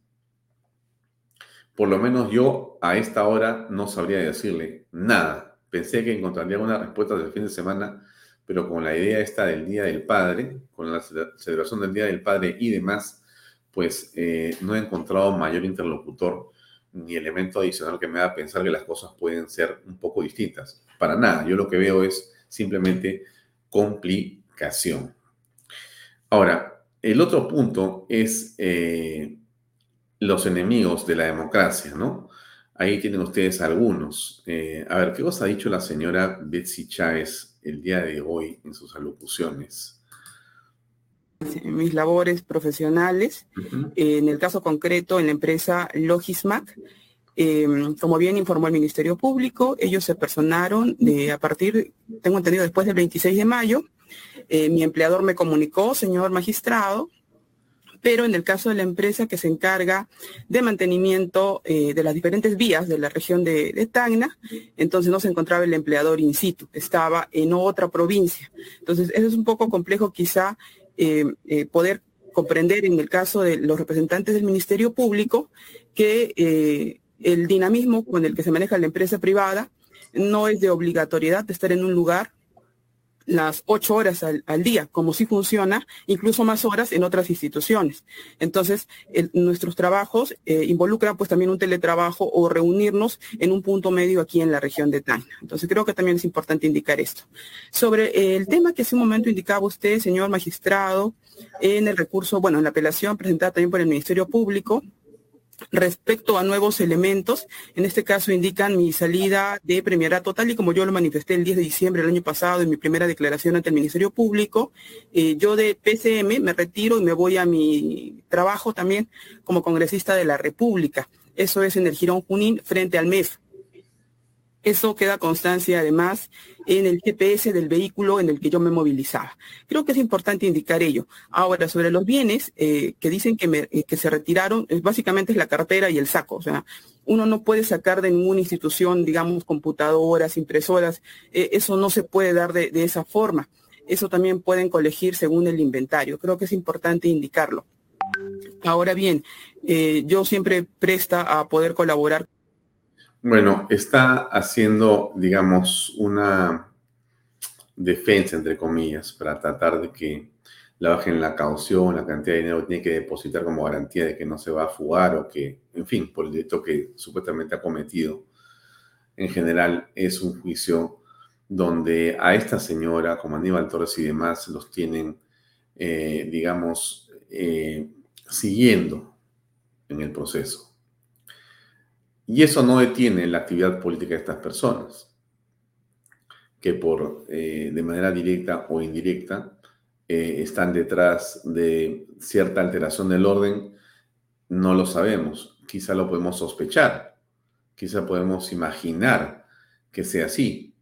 Por lo menos yo a esta hora no sabría decirle nada. Pensé que encontraría una respuesta del fin de semana, pero con la idea esta del Día del Padre, con la celebración del Día del Padre y demás, pues eh, no he encontrado mayor interlocutor ni elemento adicional que me haga pensar que las cosas pueden ser un poco distintas. Para nada, yo lo que veo es simplemente complicación. Ahora, el otro punto es eh, los enemigos de la democracia, ¿no? Ahí tienen ustedes algunos. Eh, a ver, ¿qué os ha dicho la señora Betsy Chávez el día de hoy en sus alocuciones? Mis labores profesionales. en el caso concreto, en la empresa Logismac, em, como bien informó el Ministerio Público, ellos se personaron de, a partir, tengo entendido, después del 26 de mayo. Eh, mi empleador me comunicó, señor magistrado, pero en el caso de la empresa que se encarga de mantenimiento eh, de las diferentes vías de la región de, de, Tacna, entonces no se encontraba el empleador in situ, estaba en otra provincia. Entonces, eso es un poco complejo quizá poder comprender en el caso de los representantes del Ministerio Público que eh, el dinamismo con el que se maneja la empresa privada no es de obligatoriedad de estar en un lugar las ocho horas al, día, como si funciona, incluso más horas en otras instituciones. Entonces, nuestros trabajos eh, involucran pues también un teletrabajo o reunirnos en un punto medio aquí en la región de Tacna. Entonces, creo que también es importante indicar esto. Sobre el tema que hace un momento indicaba usted, señor magistrado, en el recurso, bueno, en la apelación presentada también por el Ministerio Público, respecto a nuevos elementos. En este caso indican mi salida de premierato tal y como yo lo manifesté el 10 de diciembre del año pasado en mi primera declaración ante el Ministerio Público. Eh, yo de PCM me retiro y me voy a mi trabajo también como congresista de la República. Eso es en el Girón Junín frente al MEF. Eso queda constancia además en el GPS del vehículo en el que yo me movilizaba. Creo que es importante indicar ello. Ahora, sobre los bienes eh, que dicen que, eh, que se retiraron, básicamente es la cartera y el saco. O sea, uno no puede sacar de ninguna institución, digamos, computadoras, impresoras. Eh, eso no se puede dar de esa forma. Eso también pueden colegir según el inventario. Creo que es importante indicarlo. Ahora bien, yo siempre presta a poder colaborar bueno, está haciendo, digamos, una defensa, entre comillas, para tratar de que la bajen la caución, la cantidad de dinero que tiene que depositar como garantía de que no se va a fugar o que, en fin, por el delito que supuestamente ha cometido. En general, es un juicio donde a esta señora, como Aníbal Torres y demás, los tienen, eh, digamos, eh, siguiendo en el proceso. Y eso no detiene la actividad política de estas personas, que por, eh, de manera directa o indirecta eh, están detrás de cierta alteración del orden, no lo sabemos. Quizá lo podemos sospechar, quizá podemos imaginar que sea así,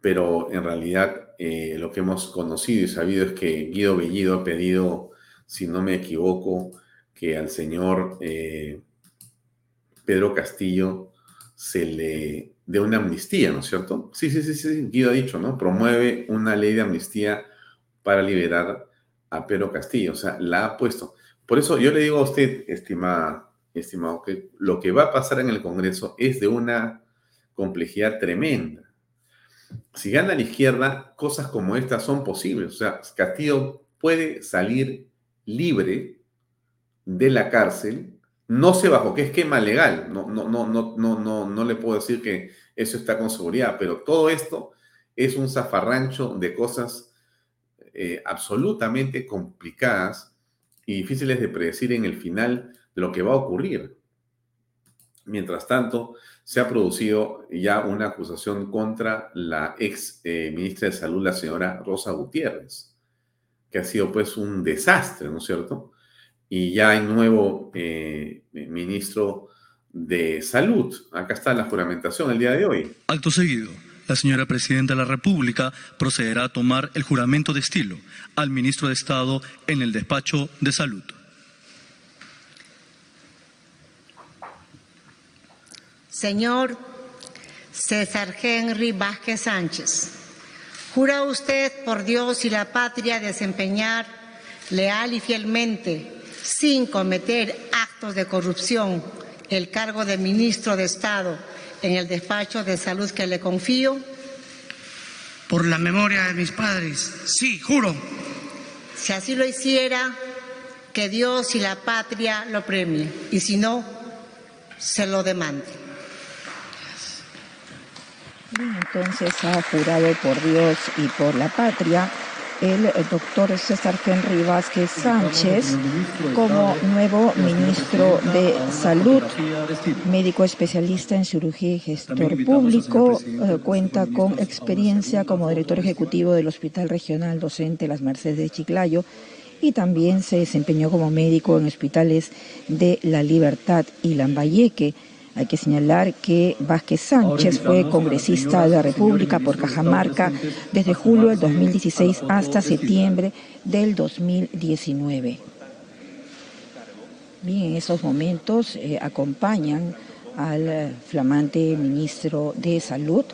pero en realidad eh, lo que hemos conocido y sabido es que Guido Bellido ha pedido, si no me equivoco, que al señor Pedro Castillo se le dé una amnistía, ¿no es cierto? Sí, sí, sí, sí, Guido ha dicho, ¿no? Promueve una ley de amnistía para liberar a Pedro Castillo. O sea, la ha puesto. Por eso yo le digo a usted, estimada, estimado, que lo que va a pasar en el Congreso es de una complejidad tremenda. Si gana la izquierda, cosas como estas son posibles. O sea, Castillo puede salir libre de la cárcel, no sé bajo qué esquema legal, no, no, no, no, no, no, no le puedo decir que eso está con seguridad, pero todo esto es un zafarrancho de cosas eh, absolutamente complicadas y difíciles de predecir en el final lo que va a ocurrir. Mientras tanto, se ha producido ya una acusación contra la ex eh, ministra de Salud, la señora Rosa Gutiérrez, que ha sido pues un desastre, ¿no es cierto? Y ya hay nuevo eh, ministro de Salud. Acá está la juramentación el día de hoy. Acto seguido. La señora Presidenta de la República procederá a tomar el juramento de estilo al ministro de Estado en el despacho de salud. Señor César Henry Vázquez Sánchez, ¿jura usted por Dios y la patria desempeñar leal y fielmente, sin cometer actos de corrupción, el cargo de ministro de Estado en el despacho de salud que le confío? Por la memoria de mis padres, sí, juro. Si así lo hiciera, que Dios y la patria lo premien, y si no, se lo demande. entonces ha jurado por Dios y por la patria el doctor César Henry Vázquez Sánchez como nuevo ministro de Salud, médico especialista en cirugía y gestor público, eh, cuenta con experiencia como director ejecutivo del Hospital Regional Docente Las Mercedes de Chiclayo y también se desempeñó como médico en hospitales de La Libertad y Lambayeque. Hay que señalar que Vázquez Sánchez fue congresista de la República por Cajamarca desde julio del 2016 hasta septiembre del 2019. Bien, en esos momentos eh, acompañan al flamante ministro de Salud,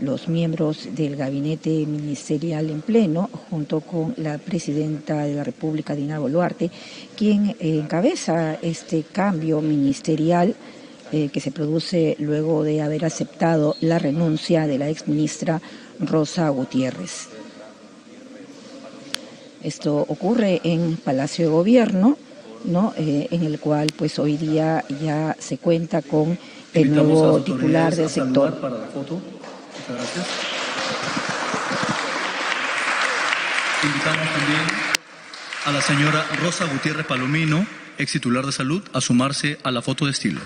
los miembros del gabinete ministerial en pleno, junto con la presidenta de la República, Dina Boluarte, quien encabeza este cambio ministerial eh, que se produce luego de haber aceptado la renuncia de la exministra Rosa Gutiérrez. Esto ocurre en Palacio de Gobierno, ¿no? Eh, en el cual pues hoy día ya se cuenta con el nuevo titular del sector. Para la foto. Muchas gracias. Invitamos también a la señora Rosa Gutiérrez Palomino, ex titular de salud, a sumarse a la foto de estilo.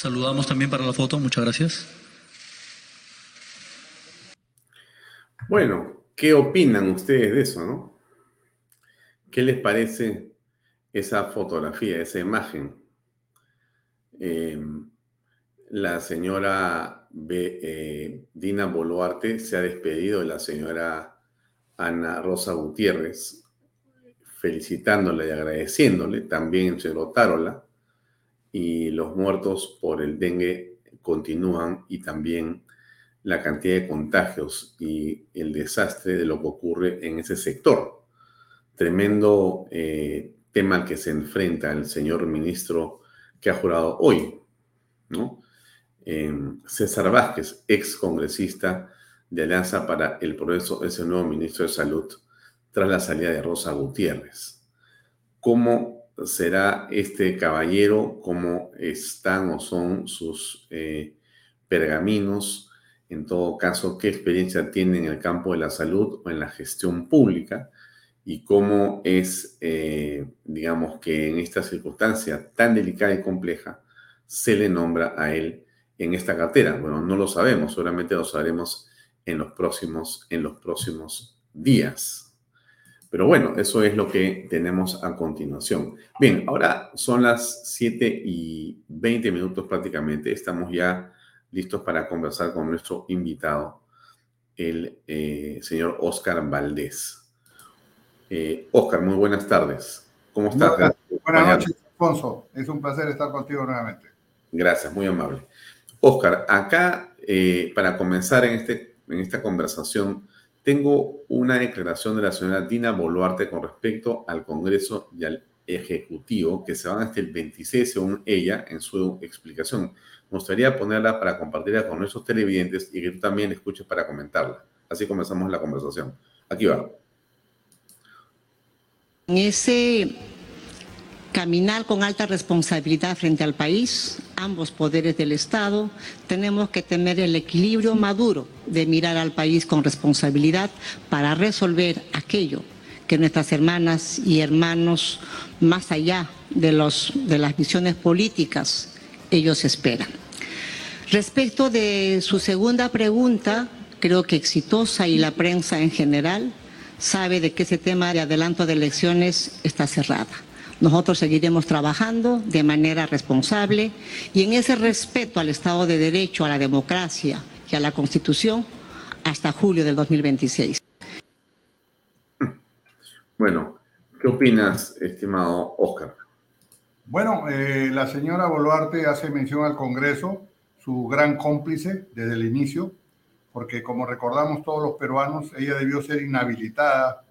Saludamos también para la foto, muchas gracias. Bueno, ¿qué opinan ustedes de eso, no? ¿Qué les parece esa fotografía, esa imagen? Em, la señora eh, Dina Boluarte se ha despedido de la señora Ana Rosa Gutiérrez, felicitándole y agradeciéndole, también se Tarola, y los muertos por el dengue continúan y también la cantidad de contagios y el desastre de lo que ocurre en ese sector. Tremendo eh, tema que se enfrenta el señor ministro que ha jurado hoy, ¿no? César Vázquez, ex congresista de Alianza para el Progreso, es el nuevo ministro de Salud tras la salida de Rosa Gutiérrez. ¿Cómo será este caballero, cómo están o son sus eh, pergaminos, en todo caso, qué experiencia tiene en el campo de la salud o en la gestión pública y cómo es, eh, digamos, que en esta circunstancia tan delicada y compleja se le nombra a él en esta cartera. Bueno, no lo sabemos, solamente lo sabremos en los próximos, en los próximos días. Pero bueno, eso es lo que tenemos a continuación. Bien, ahora son las 7 y 20 minutos prácticamente. Estamos ya listos para conversar con nuestro invitado, el eh, señor Oscar Valdés. Eh, Oscar, muy buenas tardes. ¿Cómo estás? Buenas, buenas noches, Alfonso. Es un placer estar contigo nuevamente. Gracias, muy amable. Oscar, acá, eh, para comenzar en, este, en esta conversación, tengo una declaración de la señora Dina Boluarte con respecto al Congreso y al Ejecutivo que se van hasta el 26, según ella, en su explicación. Me gustaría ponerla para compartirla con nuestros televidentes y que tú también escuches para comentarla. Así comenzamos la conversación. Aquí va. En ese caminar con alta responsabilidad frente al país, ambos poderes del Estado, tenemos que tener el equilibrio maduro de mirar al país con responsabilidad para resolver aquello que nuestras hermanas y hermanos, más allá de, los, de las visiones políticas, ellos esperan. Respecto de su segunda pregunta, creo que exitosa y la prensa en general sabe de que ese tema de adelanto de elecciones está cerrada. Nosotros seguiremos trabajando de manera responsable y en ese respeto al Estado de Derecho, a la democracia y a la Constitución hasta julio del 2026. Bueno, ¿qué opinas, estimado Oscar? Bueno, eh, la señora Boluarte hace mención al Congreso, su gran cómplice desde el inicio, porque como recordamos todos los peruanos, ella debió ser inhabilitada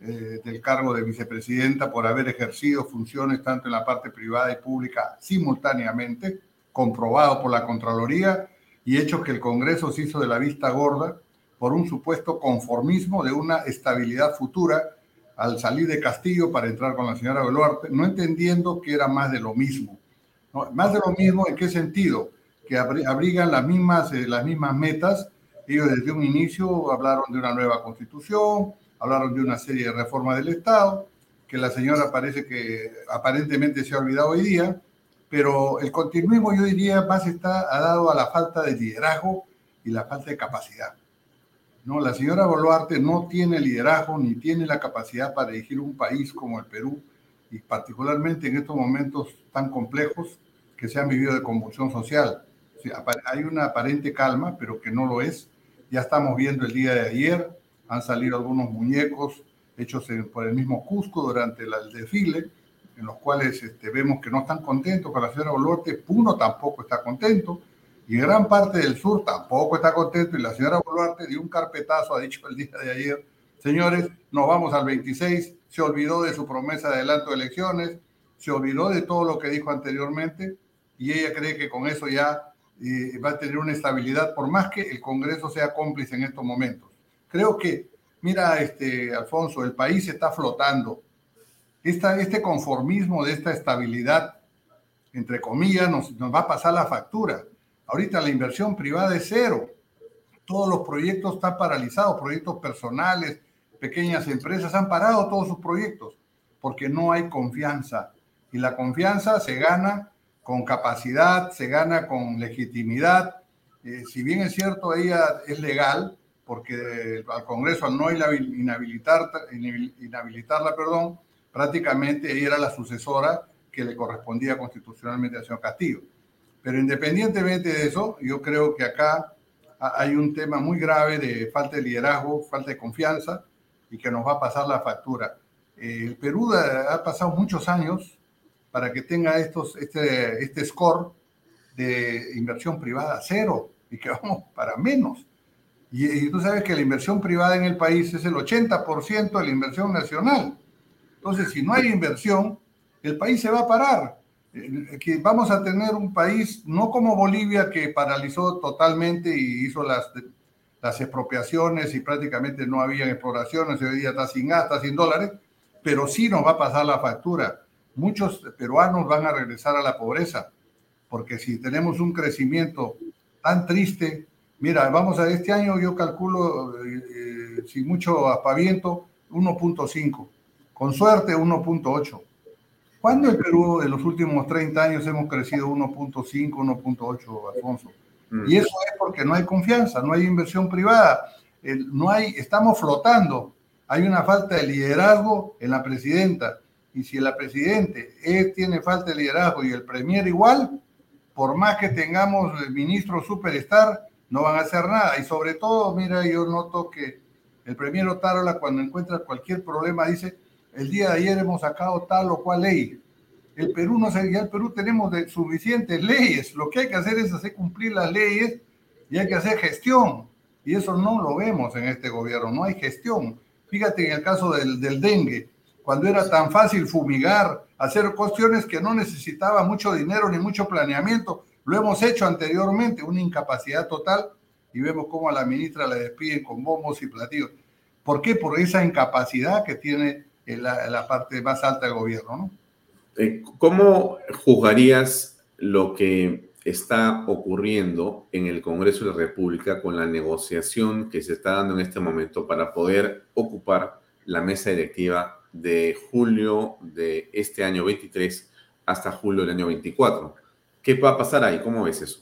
eh, del cargo de vicepresidenta por haber ejercido funciones tanto en la parte privada y pública simultáneamente, comprobado por la Contraloría y hecho que el Congreso se hizo de la vista gorda por un supuesto conformismo de una estabilidad futura al salir de Castillo para entrar con la señora Boluarte, no entendiendo que era más de lo mismo. Más de lo mismo, ¿en qué sentido? Que abrigan las mismas, eh, las mismas metas. Ellos desde un inicio hablaron de una nueva constitución, hablaron de una serie de reformas del Estado, que la señora parece que aparentemente se ha olvidado hoy día, pero el continuismo yo diría más está dado a la falta de liderazgo y la falta de capacidad. No, la señora Boluarte no tiene liderazgo ni tiene la capacidad para dirigir un país como el Perú y particularmente en estos momentos tan complejos que se han vivido de convulsión social. hay una aparente calma, pero que no lo es. Ya estamos viendo el día de ayer han salido algunos muñecos hechos por el mismo Cusco durante el desfile, en los cuales este, vemos que no están contentos con la señora Boluarte. Puno tampoco está contento y gran parte del sur tampoco está contento. Y la señora Boluarte dio un carpetazo, ha dicho el día de ayer, señores, nos vamos al 26, se olvidó de su promesa de adelanto de elecciones, se olvidó de todo lo que dijo anteriormente y ella cree que con eso ya eh, va a tener una estabilidad, por más que el Congreso sea cómplice en estos momentos. Creo que, mira, este, Alfonso, el país está flotando. Esta, este conformismo de esta estabilidad, entre comillas, nos, nos va a pasar la factura. Ahorita la inversión privada es cero. Todos los proyectos están paralizados, proyectos personales, pequeñas empresas han parado todos sus proyectos porque no hay confianza. Y la confianza se gana con capacidad, se gana con legitimidad. Eh, si bien es cierto, ella es legal, porque al Congreso al no inhabilitar, inhabilitarla, perdón, prácticamente ella era la sucesora que le correspondía constitucionalmente al señor Castillo. Pero independientemente de eso, yo creo que acá hay un tema muy grave de falta de liderazgo, falta de confianza y que nos va a pasar la factura. El Perú ha pasado muchos años para que tenga estos, este, este score de inversión privada cero y que vamos para menos. Y, tú sabes que la inversión privada en el país es el 80% de la inversión nacional. Entonces, si no hay inversión, el país se va a parar. Eh, que vamos a tener un país no como Bolivia que paralizó totalmente y hizo las, las expropiaciones y prácticamente no había exploraciones, hoy día está sin gas, está sin dólares, pero sí nos va a pasar la factura. Muchos peruanos van a regresar a la pobreza, porque si tenemos un crecimiento tan triste, Mira, vamos a este año, yo calculo, eh, eh, sin mucho aspaviento, 1.5. Con suerte, 1.8. ¿Cuándo el Perú en los últimos 30 años hemos crecido 1.5, 1.8, Alfonso? Mm. Y eso es porque no hay confianza, no hay inversión privada, no hay, estamos flotando. hay una falta de liderazgo en la presidenta. Y si la presidente tiene falta de liderazgo y el premier igual, por más que tengamos el ministro superstar, no van a hacer nada. Y sobre todo, mira, yo noto que el premier Otárola cuando encuentra cualquier problema dice, el día de ayer hemos sacado tal o cual ley. El Perú no se, ya el Perú tenemos suficientes leyes. Lo que hay que hacer es hacer cumplir las leyes y hay que hacer gestión. Y eso no lo vemos en este gobierno, no hay gestión. Fíjate en el caso del, del dengue, cuando era tan fácil fumigar, hacer cuestiones que no necesitaba mucho dinero ni mucho planeamiento. Lo hemos hecho anteriormente, una incapacidad total, y vemos cómo a la ministra la despiden con bombos y platillos. ¿Por qué? Por esa incapacidad que tiene la, la parte más alta del gobierno, ¿no? Eh, ¿Cómo juzgarías lo que está ocurriendo en el Congreso de la República con la negociación que se está dando en este momento para poder ocupar la mesa directiva de julio de este año 23 hasta julio del año 24? ¿Qué va a pasar ahí? ¿Cómo ves eso?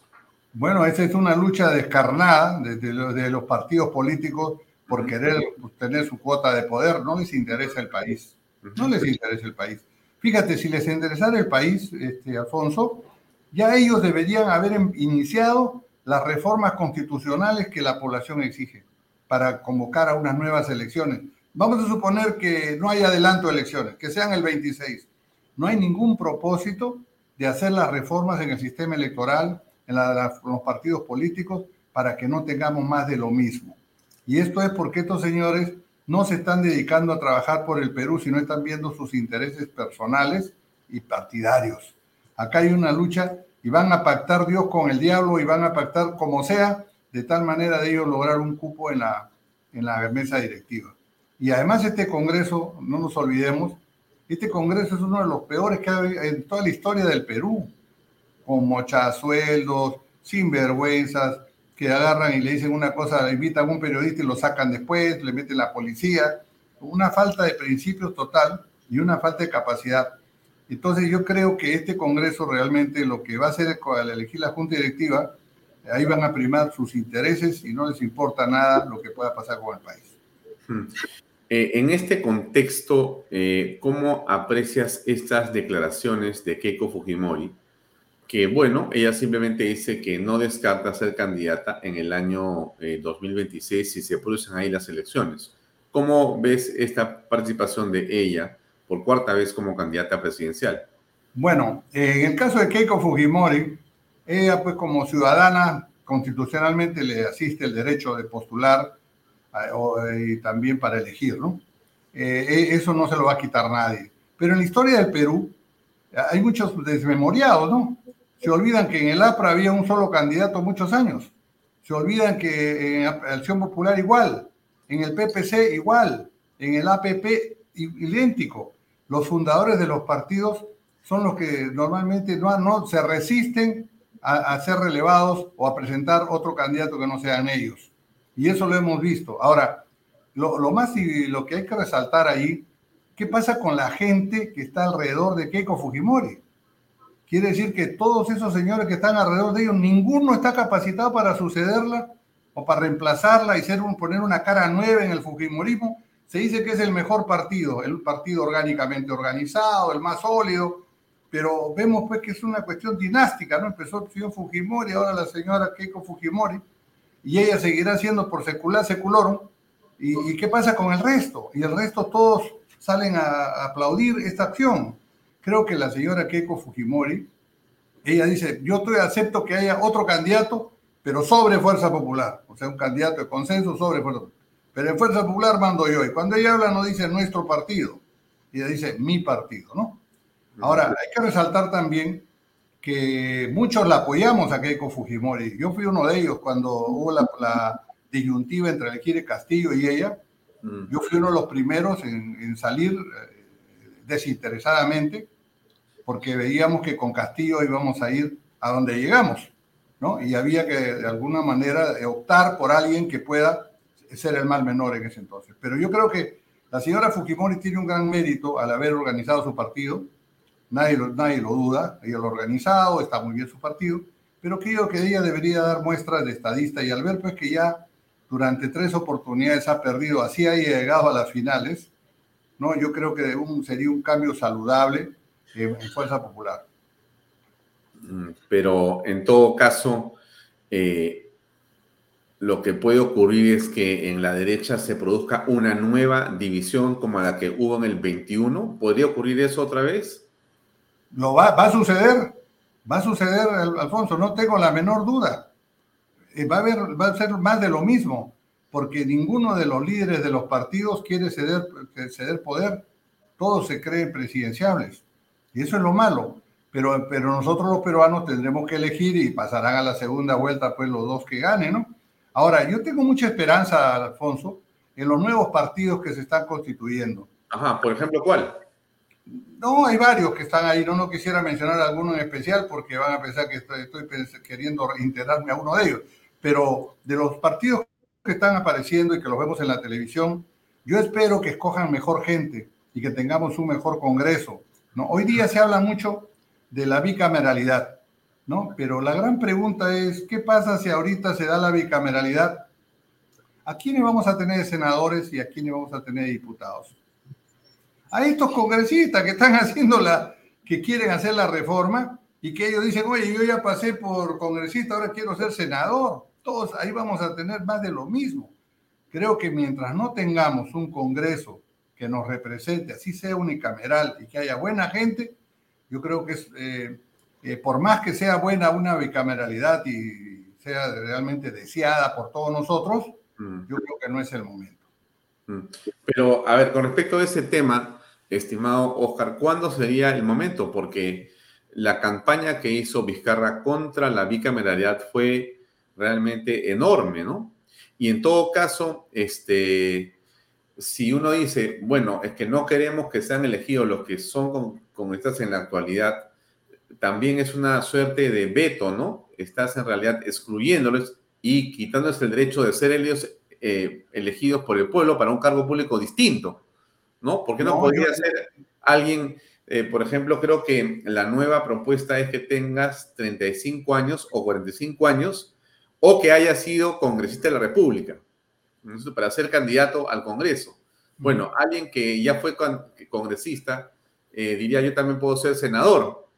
Bueno, esa es una lucha descarnada de, de los partidos políticos por querer tener su cuota de poder. No les interesa el país. No les interesa el país. Fíjate, si les interesara el país, este, Alfonso, ya ellos deberían haber iniciado las reformas constitucionales que la población exige para convocar a unas nuevas elecciones. Vamos a suponer que no hay adelanto de elecciones, que sean el 26. No hay ningún propósito de hacer las reformas en el sistema electoral, en, los partidos políticos, para que no tengamos más de lo mismo. Y esto es porque estos señores no se están dedicando a trabajar por el Perú, sino están viendo sus intereses personales y partidarios. Acá hay una lucha y van a pactar Dios con el diablo y van a pactar como sea, de tal manera de ellos lograr un cupo en la, en la mesa directiva. Y además este Congreso, no nos olvidemos, este Congreso es uno de los peores que hay en toda la historia del Perú, con mochasueldos, sinvergüenzas, que agarran y le dicen una cosa, invitan a un periodista y lo sacan después, le meten la policía, una falta de principios total y una falta de capacidad. Entonces yo creo que este Congreso realmente lo que va a hacer al elegir la Junta Directiva, ahí van a primar sus intereses y no les importa nada lo que pueda pasar con el país. Eh, en este contexto, eh, ¿cómo aprecias estas declaraciones de Keiko Fujimori? que bueno, ella simplemente dice que no descarta ser candidata en el año 2026 eh, si se producen ahí las elecciones. ¿Cómo ves esta participación de ella por cuarta vez como candidata presidencial? Bueno, en el caso de Keiko Fujimori, ella pues como ciudadana constitucionalmente le asiste el derecho de postular y también para elegir, ¿no? Eh, e, eso no se lo va a quitar nadie. Pero en la historia del Perú hay muchos desmemoriados, ¿no? Se olvidan que en el APRA había un solo candidato muchos años. Se olvidan que en Acción Popular igual, en el PPC igual, en el APP idéntico. Los fundadores de los partidos son los que normalmente no, no se resisten a, ser relevados o a presentar otro candidato que no sean ellos. Y eso lo hemos visto. Ahora, lo, más y lo que hay que resaltar ahí, ¿qué pasa con la gente que está alrededor de Keiko Fujimori? Quiere decir que todos esos señores que están alrededor de ellos, ninguno está capacitado para sucederla o para reemplazarla y ser un, poner una cara nueva en el Fujimorismo. Se dice que es el mejor partido, el partido orgánicamente organizado, el más sólido, pero vemos pues que es una cuestión dinástica, ¿no? Empezó el señor Fujimori, ahora la señora Keiko Fujimori, y ella seguirá siendo por secular seculorum. ¿Y, ¿Y, qué pasa con el resto? Y el resto todos salen a aplaudir esta acción creo que la señora Keiko Fujimori, ella dice, yo estoy, acepto que haya otro candidato, pero sobre Fuerza Popular, o sea, un candidato de consenso sobre Fuerza Popular. Pero en Fuerza Popular mando yo, y cuando ella habla no dice nuestro partido, ella dice mi partido, ¿no? Ahora, hay que resaltar también que muchos la apoyamos a Keiko Fujimori. Yo fui uno de ellos cuando hubo la, disyuntiva entre elegir Castillo y ella. Mm. Yo fui uno de los primeros en, en salir eh, desinteresadamente porque veíamos que con Castillo íbamos a ir a donde llegamos, ¿no? Y había que de alguna manera optar por alguien que pueda ser el mal menor en ese entonces. Pero yo creo que la señora Fujimori tiene un gran mérito al haber organizado su partido, nadie lo, nadie lo duda, ella lo ha organizado, está muy bien su partido, pero creo que ella debería dar muestras de estadista y al ver pues que ya durante tres oportunidades ha perdido, así ha llegado a las finales, ¿no? Yo creo que sería un cambio saludable en, Fuerza Popular. Mm, pero en todo caso, eh, lo que puede ocurrir es que en la derecha se produzca una nueva división como la que hubo en el 21. ¿Podría ocurrir eso otra vez? Lo va, va a suceder, va a suceder, Alfonso, no tengo la menor duda. Eh, va a, haber, va a ser más de lo mismo, porque ninguno de los líderes de los partidos quiere ceder, ceder poder. Todos se creen presidenciables. Y eso es lo malo. Pero, pero nosotros los peruanos tendremos que elegir y pasarán a la segunda vuelta pues los dos que ganen, ¿no? Ahora, yo tengo mucha esperanza, Alfonso, en los nuevos partidos que se están constituyendo. Ajá, por ejemplo, ¿cuál? No, hay varios que están ahí. No, no quisiera mencionar alguno en especial porque van a pensar que estoy, queriendo integrarme a uno de ellos pero de los partidos que están apareciendo y que los vemos en la televisión, yo espero que escojan mejor gente y que tengamos un mejor Congreso. Hoy día se habla mucho de la bicameralidad, ¿no? pero la gran pregunta es, ¿qué pasa si ahorita se da la bicameralidad? ¿A quiénes vamos a tener senadores y a quiénes vamos a tener diputados? A estos congresistas que están *laughs* haciendo la, que quieren hacer la reforma y que ellos dicen, oye, yo ya pasé por congresista, ahora quiero ser senador. Todos ahí vamos a tener más de lo mismo. Creo que mientras no tengamos un Congreso que nos represente, así sea unicameral y que haya buena gente, yo creo que es, eh, eh, por más que sea buena una bicameralidad y sea realmente deseada por todos nosotros, mm. yo creo que no es el momento. Mm. Pero, a ver, con respecto a ese tema, estimado Oscar, ¿cuándo sería el momento? Porque la campaña que hizo Vizcarra contra la bicameralidad fue realmente enorme, ¿no? Y en todo caso, este, si uno dice, bueno, es que no queremos que sean elegidos los que son congresistas en la actualidad, también es una suerte de veto, ¿no? Estás en realidad excluyéndolos y quitándoles el derecho de ser ellos eh, elegidos por el pueblo para un cargo público distinto, ¿no? Porque no, podría ser alguien eh, por ejemplo, creo que la nueva propuesta es que tengas 35 años o 45 años o que hayas sido congresista de la República para ser candidato al Congreso. Bueno, alguien que ya fue congresista, eh, diría yo también puedo ser senador,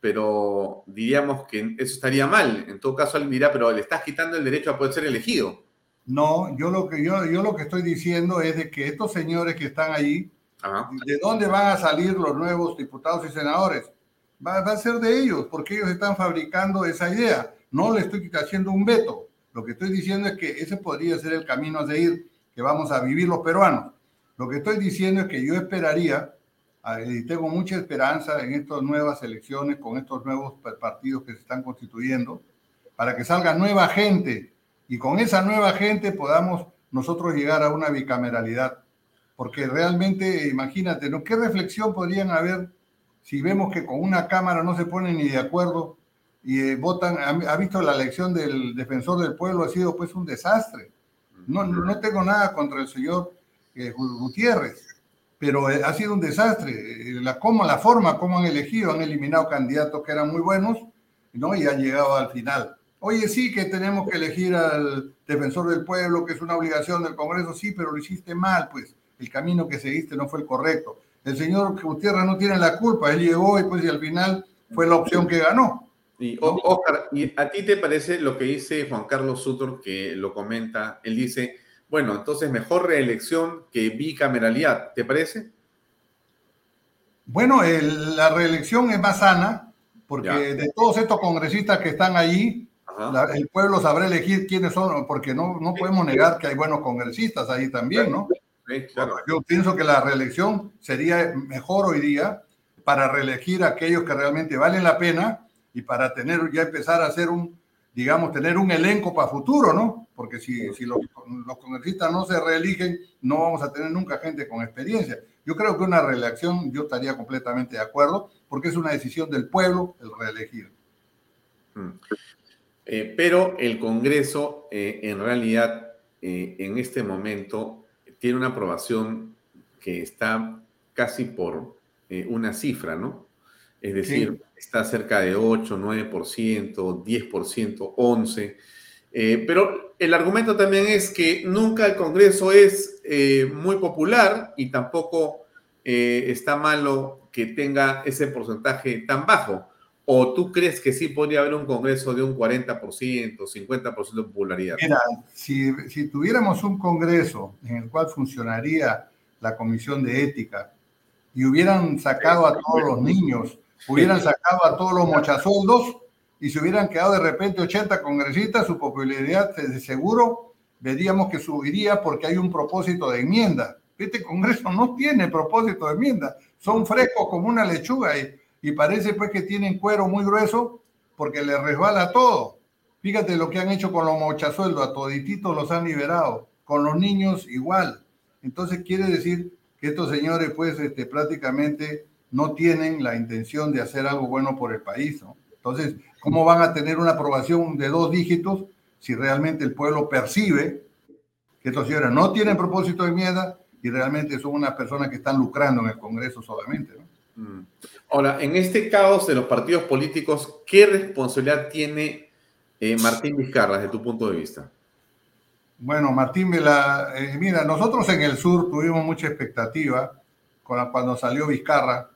pero diríamos que eso estaría mal. En todo caso, alguien dirá, pero le estás quitando el derecho a poder ser elegido. No, yo lo que, yo, yo lo que estoy diciendo es de que estos señores que están ahí, ¿De dónde van a salir los nuevos diputados y senadores? Va, a ser de ellos, porque ellos están fabricando esa idea. No le estoy haciendo un veto. Lo que estoy diciendo es que ese podría ser el camino a seguir que vamos a vivir los peruanos. Lo que estoy diciendo es que yo esperaría, ah, y tengo mucha esperanza en estas nuevas elecciones, con estos nuevos partidos que se están constituyendo, para que salga nueva gente y con esa nueva gente podamos nosotros llegar a una bicameralidad porque realmente, imagínate, ¿no? ¿Qué reflexión podrían haber si vemos que con una Cámara no se ponen ni de acuerdo y eh, votan? Ha, visto la elección del defensor del pueblo, ha sido pues un desastre. No, no tengo nada contra el señor eh, Gutiérrez, pero eh, ha sido un desastre. La, cómo, la forma como han elegido, han eliminado candidatos que eran muy buenos ¿no? y han llegado al final. Oye, sí que tenemos que elegir al defensor del pueblo, que es una obligación del Congreso, sí, pero lo hiciste mal, pues el camino que seguiste no fue el correcto. El señor Gutiérrez no tiene la culpa, él llegó y pues y al final fue la opción que ganó. Y Oscar, ¿y a ti te parece lo que dice Juan Carlos Sutor, que lo comenta? Él dice, bueno, entonces mejor reelección que bicameralidad, ¿te parece? Bueno, la reelección es más sana, porque de todos estos congresistas que están allí, el pueblo sabrá elegir quiénes son, porque no, no podemos negar que hay buenos congresistas ahí también, ¿no? Yo pienso que la reelección sería mejor hoy día para reelegir a aquellos que realmente valen la pena y para tener ya empezar a hacer un, digamos, tener un elenco para futuro, ¿no? Porque si, si los, los, congresistas no se reeligen, no vamos a tener nunca gente con experiencia. Yo creo que una reelección, yo estaría completamente de acuerdo, porque es una decisión del pueblo el reelegir. Eh, pero el Congreso, eh, en realidad, eh, en este momento, tiene una aprobación que está casi por una cifra, ¿no? Es decir, está cerca de 8, 9%, 10%, 11%. Eh, pero el argumento también es que nunca el Congreso es muy popular y tampoco está malo que tenga ese porcentaje tan bajo. ¿O tú crees que sí podría haber un Congreso de un 40%, 50% de popularidad? Mira, si, tuviéramos un Congreso en el cual funcionaría la Comisión de Ética y hubieran sacado a todos los niños, hubieran sacado a todos los mochazoldos, y si hubieran quedado de repente 80 congresistas, su popularidad de seguro veríamos que subiría porque hay un propósito de enmienda. Este Congreso no tiene propósito de enmienda, son frescos como una lechuga y, y parece pues que tienen cuero muy grueso porque les resbala todo. Fíjate lo que han hecho con los mochasueldos, a todititos los han liberado, con los niños igual. Entonces quiere decir que estos señores pues este, prácticamente no tienen la intención de hacer algo bueno por el país. ¿no? Entonces, ¿cómo van a tener una aprobación de dos dígitos si realmente el pueblo percibe que estos señores no tienen propósito de enmienda y realmente son unas personas que están lucrando en el Congreso solamente? ¿no? Mm. Ahora, en este caos de los partidos políticos, ¿qué responsabilidad tiene eh, Martín Vizcarra desde tu punto de vista? Bueno, Martín, eh, mira, nosotros en el sur tuvimos mucha expectativa cuando salió Vizcarra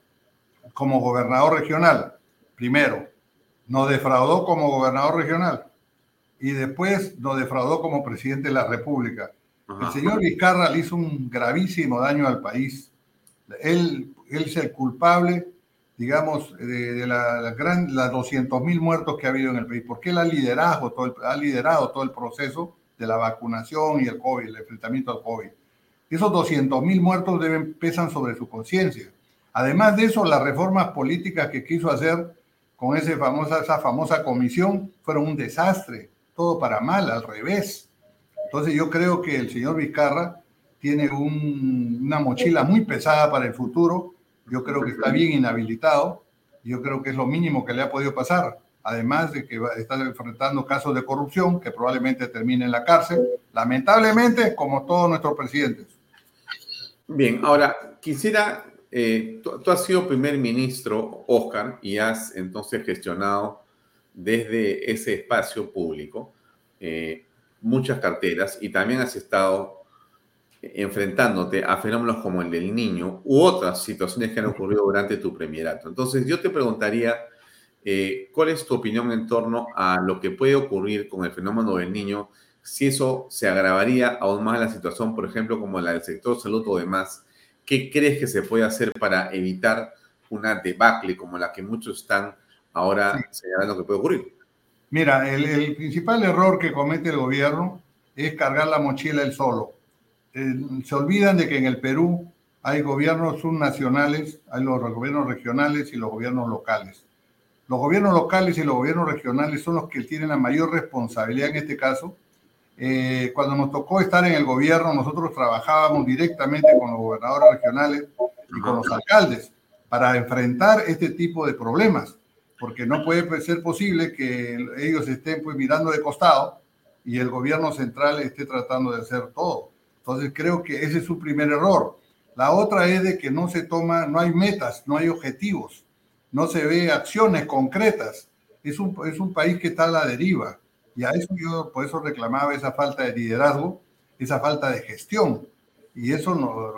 como gobernador regional, primero nos defraudó como gobernador regional y después nos defraudó como presidente de la República. El señor Vizcarra le hizo un gravísimo daño al país. Él, él es el culpable, digamos, de, la, la gran, las 200 mil muertos que ha habido en el país, porque él ha liderado, todo el, ha liderado todo el proceso de la vacunación y el COVID, el enfrentamiento al COVID. Esos 200 mil muertos deben, pesan sobre su conciencia. Además de eso, las reformas políticas que quiso hacer con ese famosa, esa famosa comisión fueron un desastre, todo para mal, al revés. Entonces yo creo que el señor Vizcarra tiene una mochila muy pesada para el futuro, yo creo que está bien inhabilitado, yo creo que es lo mínimo que le ha podido pasar, además de que está enfrentando casos de corrupción que probablemente termine en la cárcel, lamentablemente como todos nuestros presidentes. Bien, ahora quisiera eh, tú, has sido primer ministro, Oscar, y has entonces gestionado desde ese espacio público eh, muchas carteras y también has estado enfrentándote a fenómenos como el del niño u otras situaciones que han ocurrido durante tu premierato. Entonces, yo te preguntaría, eh, ¿cuál es tu opinión en torno a lo que puede ocurrir con el fenómeno del niño si eso se agravaría aún más la situación, por ejemplo, como la del sector salud o demás? ¿Qué crees que se puede hacer para evitar una debacle como la que muchos están ahora señalando que puede ocurrir? Mira, el, principal error que comete el gobierno es cargar la mochila él solo. Se olvidan de que en el Perú hay gobiernos subnacionales, hay los gobiernos regionales y los gobiernos locales. Los gobiernos locales y los gobiernos regionales son los que tienen la mayor responsabilidad en este caso eh, cuando nos tocó estar en el gobierno, nosotros trabajábamos directamente con los gobernadores regionales y con los alcaldes para enfrentar este tipo de problemas, porque no puede ser posible que ellos estén pues mirando de costado y el gobierno central esté tratando de hacer todo. Entonces creo que ese es su primer error. La otra es de que no se toma, no hay metas, no hay objetivos, no se ve acciones concretas. Es un, es un país que está a la deriva. Y a eso yo por eso reclamaba esa falta de liderazgo, esa falta de gestión. Y eso no,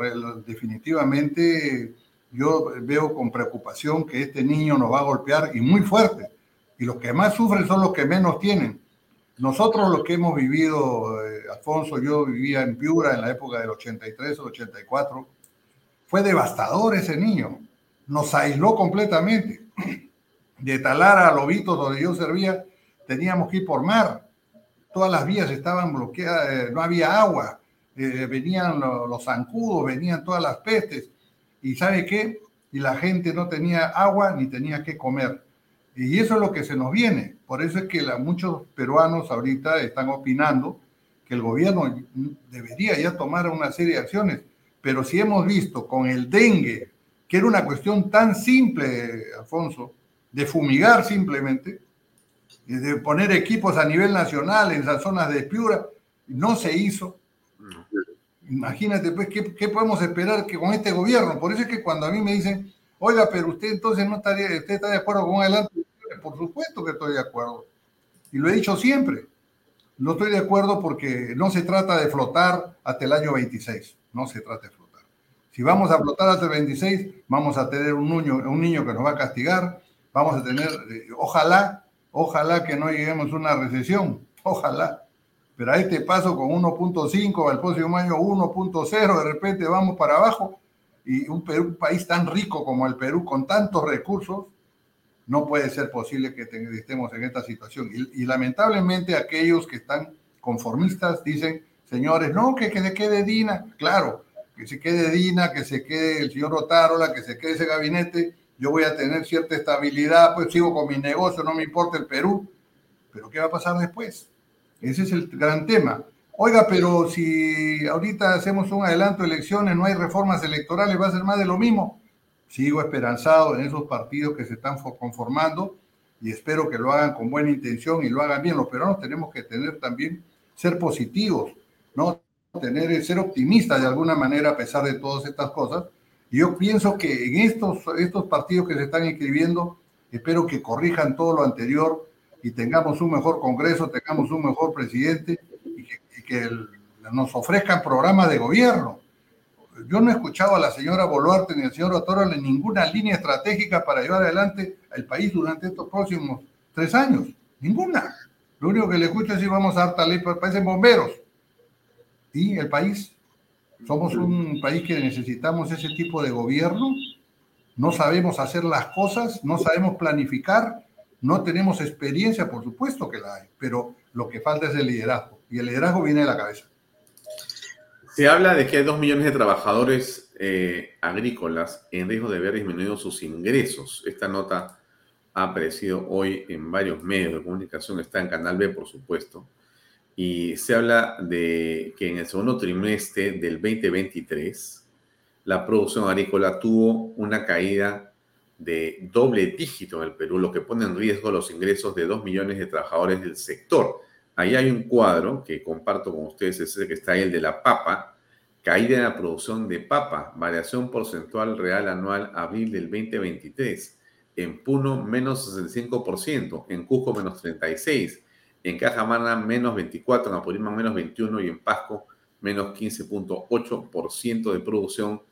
definitivamente yo veo con preocupación que este niño nos va a golpear y muy fuerte. Y los que más sufren son los que menos tienen. Nosotros lo que hemos vivido, eh, Alfonso, yo vivía en Piura en la época del 83 o 84, fue devastador ese niño. Nos aisló completamente. De Talar a Lobitos, donde yo servía, teníamos que ir por mar. Todas las vías estaban bloqueadas, eh, no había agua, eh, venían los, zancudos, venían todas las pestes. ¿Y sabe qué? Y la gente no tenía agua ni tenía que comer. Y eso es lo que se nos viene. Por eso es que muchos peruanos ahorita están opinando que el gobierno debería ya tomar una serie de acciones. Pero si hemos visto con el dengue, que era una cuestión tan simple, Alfonso, de fumigar simplemente, de poner equipos a nivel nacional en esas zonas de Piura, no se hizo. Imagínate, pues, ¿qué, podemos esperar que con este gobierno? Por eso es que cuando a mí me dicen, oiga, pero usted entonces no estaría, usted está de acuerdo con adelante, por supuesto que estoy de acuerdo. Y lo he dicho siempre. No estoy de acuerdo porque no se trata de flotar hasta el año 26, no se trata de flotar. Si vamos a flotar hasta el 26, vamos a tener un niño, que nos va a castigar, vamos a tener, eh, ojalá, ojalá que no lleguemos a una recesión, *laughs* ojalá. Pero a este paso con 1.5, al próximo año 1.0, de repente vamos para abajo. Y un país tan rico como el Perú, con tantos recursos, no puede ser posible que estemos en esta situación. Y, lamentablemente aquellos que están conformistas dicen, señores, no, que, se quede Dina. Claro, que se quede Dina, que se quede el señor Otárola, que se quede ese gabinete. Yo voy a tener cierta estabilidad, pues sigo con mi negocio, no me importa el Perú. Pero ¿qué va a pasar después? Ese es el gran tema. Oiga, pero si ahorita hacemos un adelanto de elecciones, no hay reformas electorales, va a ser más de lo mismo sigo esperanzado en esos partidos que se están conformando y espero que lo hagan con buena intención y lo hagan bien. Los peruanos tenemos que tener también, ser positivos, ¿no? Tener, ser optimistas de alguna manera a pesar de todas estas cosas. Y yo pienso que en estos, estos partidos que se están inscribiendo, espero que corrijan todo lo anterior y tengamos un mejor Congreso, tengamos un mejor presidente y que, y que nos ofrezcan programas de gobierno yo no he escuchado a la señora Boluarte ni al señor Otorol en ninguna línea estratégica para llevar adelante al país durante estos próximos tres años. Ninguna. Lo único que le escucho es si vamos a dar tal ley, parecen bomberos. Y el país, somos un país que necesitamos ese tipo de gobierno. No sabemos hacer las cosas, no sabemos planificar, no tenemos experiencia, por supuesto que la hay, pero lo que falta es el liderazgo. Y el liderazgo viene de la cabeza. Se habla de que hay dos millones de trabajadores eh, agrícolas en riesgo de haber disminuido sus ingresos. Esta nota ha aparecido hoy en varios medios de comunicación, está en Canal B, por supuesto, y se habla de que en el segundo trimestre del 2023 la producción agrícola tuvo una caída de doble dígito en el Perú, lo que pone en riesgo los ingresos de dos millones de trabajadores del sector. Ahí hay un cuadro que comparto con ustedes, ese que está ahí, el de la papa, caída en la producción de papa, variación porcentual real anual abril del 2023. En Puno, menos 65%, en Cusco, menos 36%, en Cajamana, menos 24%, en Apurímac, menos 21% y en Pasco, menos 15.8% de producción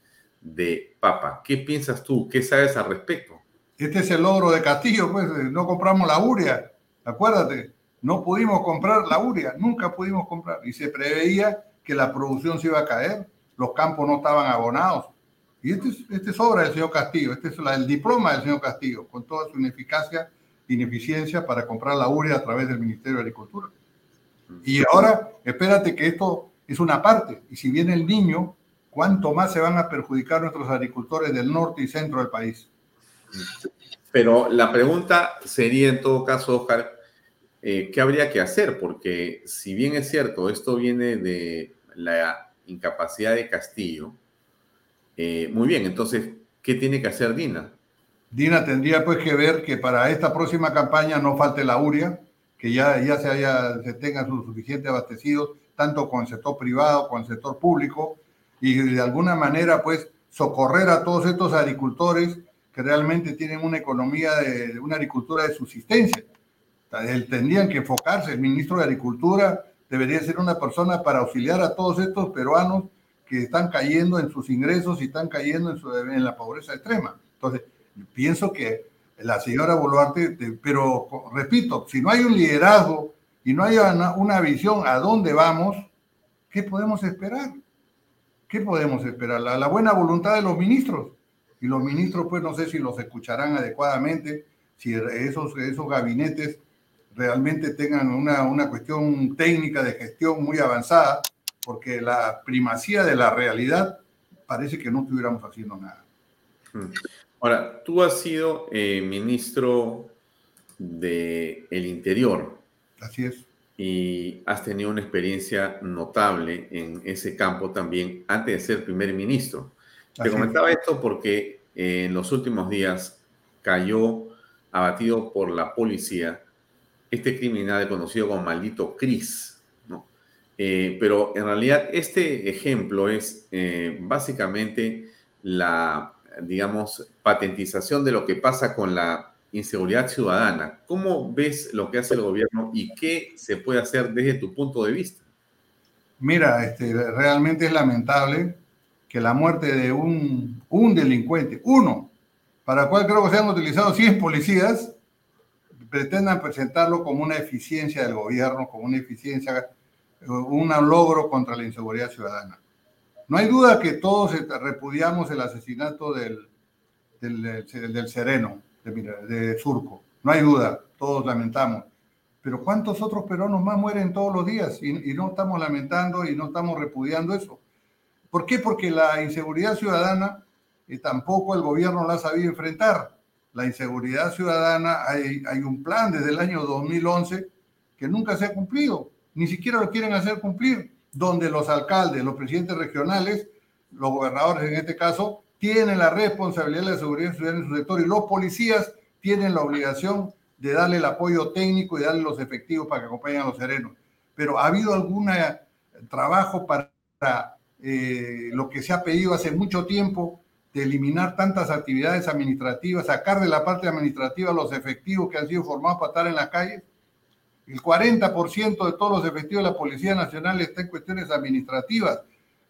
de papa. ¿Qué piensas tú? ¿Qué sabes al respecto? Este es el logro de Castillo, pues. No compramos la uria, acuérdate no pudimos comprar la uria, nunca pudimos comprar. Y se preveía que la producción se iba a caer, los campos no estaban abonados. Y este es, este obra del señor Castillo, este es el diploma del señor Castillo, con toda su ineficacia, ineficiencia para comprar la uria a través del Ministerio de Agricultura. Y ahora, espérate que esto es una parte. Y si viene el niño, ¿cuánto más se van a perjudicar nuestros agricultores del norte y centro del país? Pero la pregunta sería en todo caso, Oscar, eh, ¿qué habría que hacer? Porque si bien es cierto, esto viene de la incapacidad de Castillo, eh, muy bien, entonces, ¿qué tiene que hacer Dina? Dina tendría pues que ver que para esta próxima campaña no falte la uria, que ya, ya se, haya, se tengan su suficiente abastecidos, tanto con el sector privado, con el sector público, y de alguna manera pues socorrer a todos estos agricultores que realmente tienen una economía de una agricultura de subsistencia tendrían que enfocarse. El ministro de Agricultura debería ser una persona para auxiliar a todos estos peruanos que están cayendo en sus ingresos y están cayendo en, la pobreza extrema. Entonces, pienso que la señora Boluarte, pero repito, si no hay un liderazgo y no hay una, una visión a dónde vamos, ¿qué podemos esperar? ¿Qué podemos esperar? La, la, buena voluntad de los ministros. Y los ministros, pues no sé si los escucharán adecuadamente, si esos, esos gabinetes realmente tengan una, una cuestión técnica de gestión muy avanzada, porque la primacía de la realidad parece que no estuviéramos haciendo nada. Hmm. Ahora, tú has sido eh, ministro del el Interior. Así es. Y has tenido una experiencia notable en ese campo también antes de ser primer ministro. Te comentaba esto porque eh, en los últimos días cayó abatido por la policía este criminal conocido como maldito Cris. ¿no? Eh, pero en realidad este ejemplo es eh, básicamente la, digamos, patentización de lo que pasa con la inseguridad ciudadana. ¿Cómo ves lo que hace el gobierno y qué se puede hacer desde tu punto de vista? Mira, este, realmente es lamentable que la muerte de un, un delincuente, uno, para cual creo que se han utilizado 100 policías, pretendan presentarlo como una eficiencia del gobierno, como una eficiencia, un logro contra la inseguridad ciudadana. No hay duda que todos repudiamos el asesinato del, del, del Sereno, de, Surco. No hay duda, todos lamentamos. Pero ¿cuántos otros peruanos más mueren todos los días? Y, no estamos lamentando y no estamos repudiando eso. ¿Por qué? Porque la inseguridad ciudadana eh, tampoco el gobierno la ha sabido enfrentar. La inseguridad ciudadana, hay, hay un plan desde el año 2011 que nunca se ha cumplido, ni siquiera lo quieren hacer cumplir, donde los alcaldes, los presidentes regionales, los gobernadores en este caso, tienen la responsabilidad de la seguridad ciudadana en su sector y los policías tienen la obligación de darle el apoyo técnico y darle los efectivos para que acompañen a los serenos. Pero ha habido algún eh, trabajo para eh, lo que se ha pedido hace mucho tiempo de eliminar tantas actividades administrativas, sacar de la parte administrativa los efectivos que han sido formados para estar en la calle. El 40% de todos los efectivos de la Policía Nacional está en cuestiones administrativas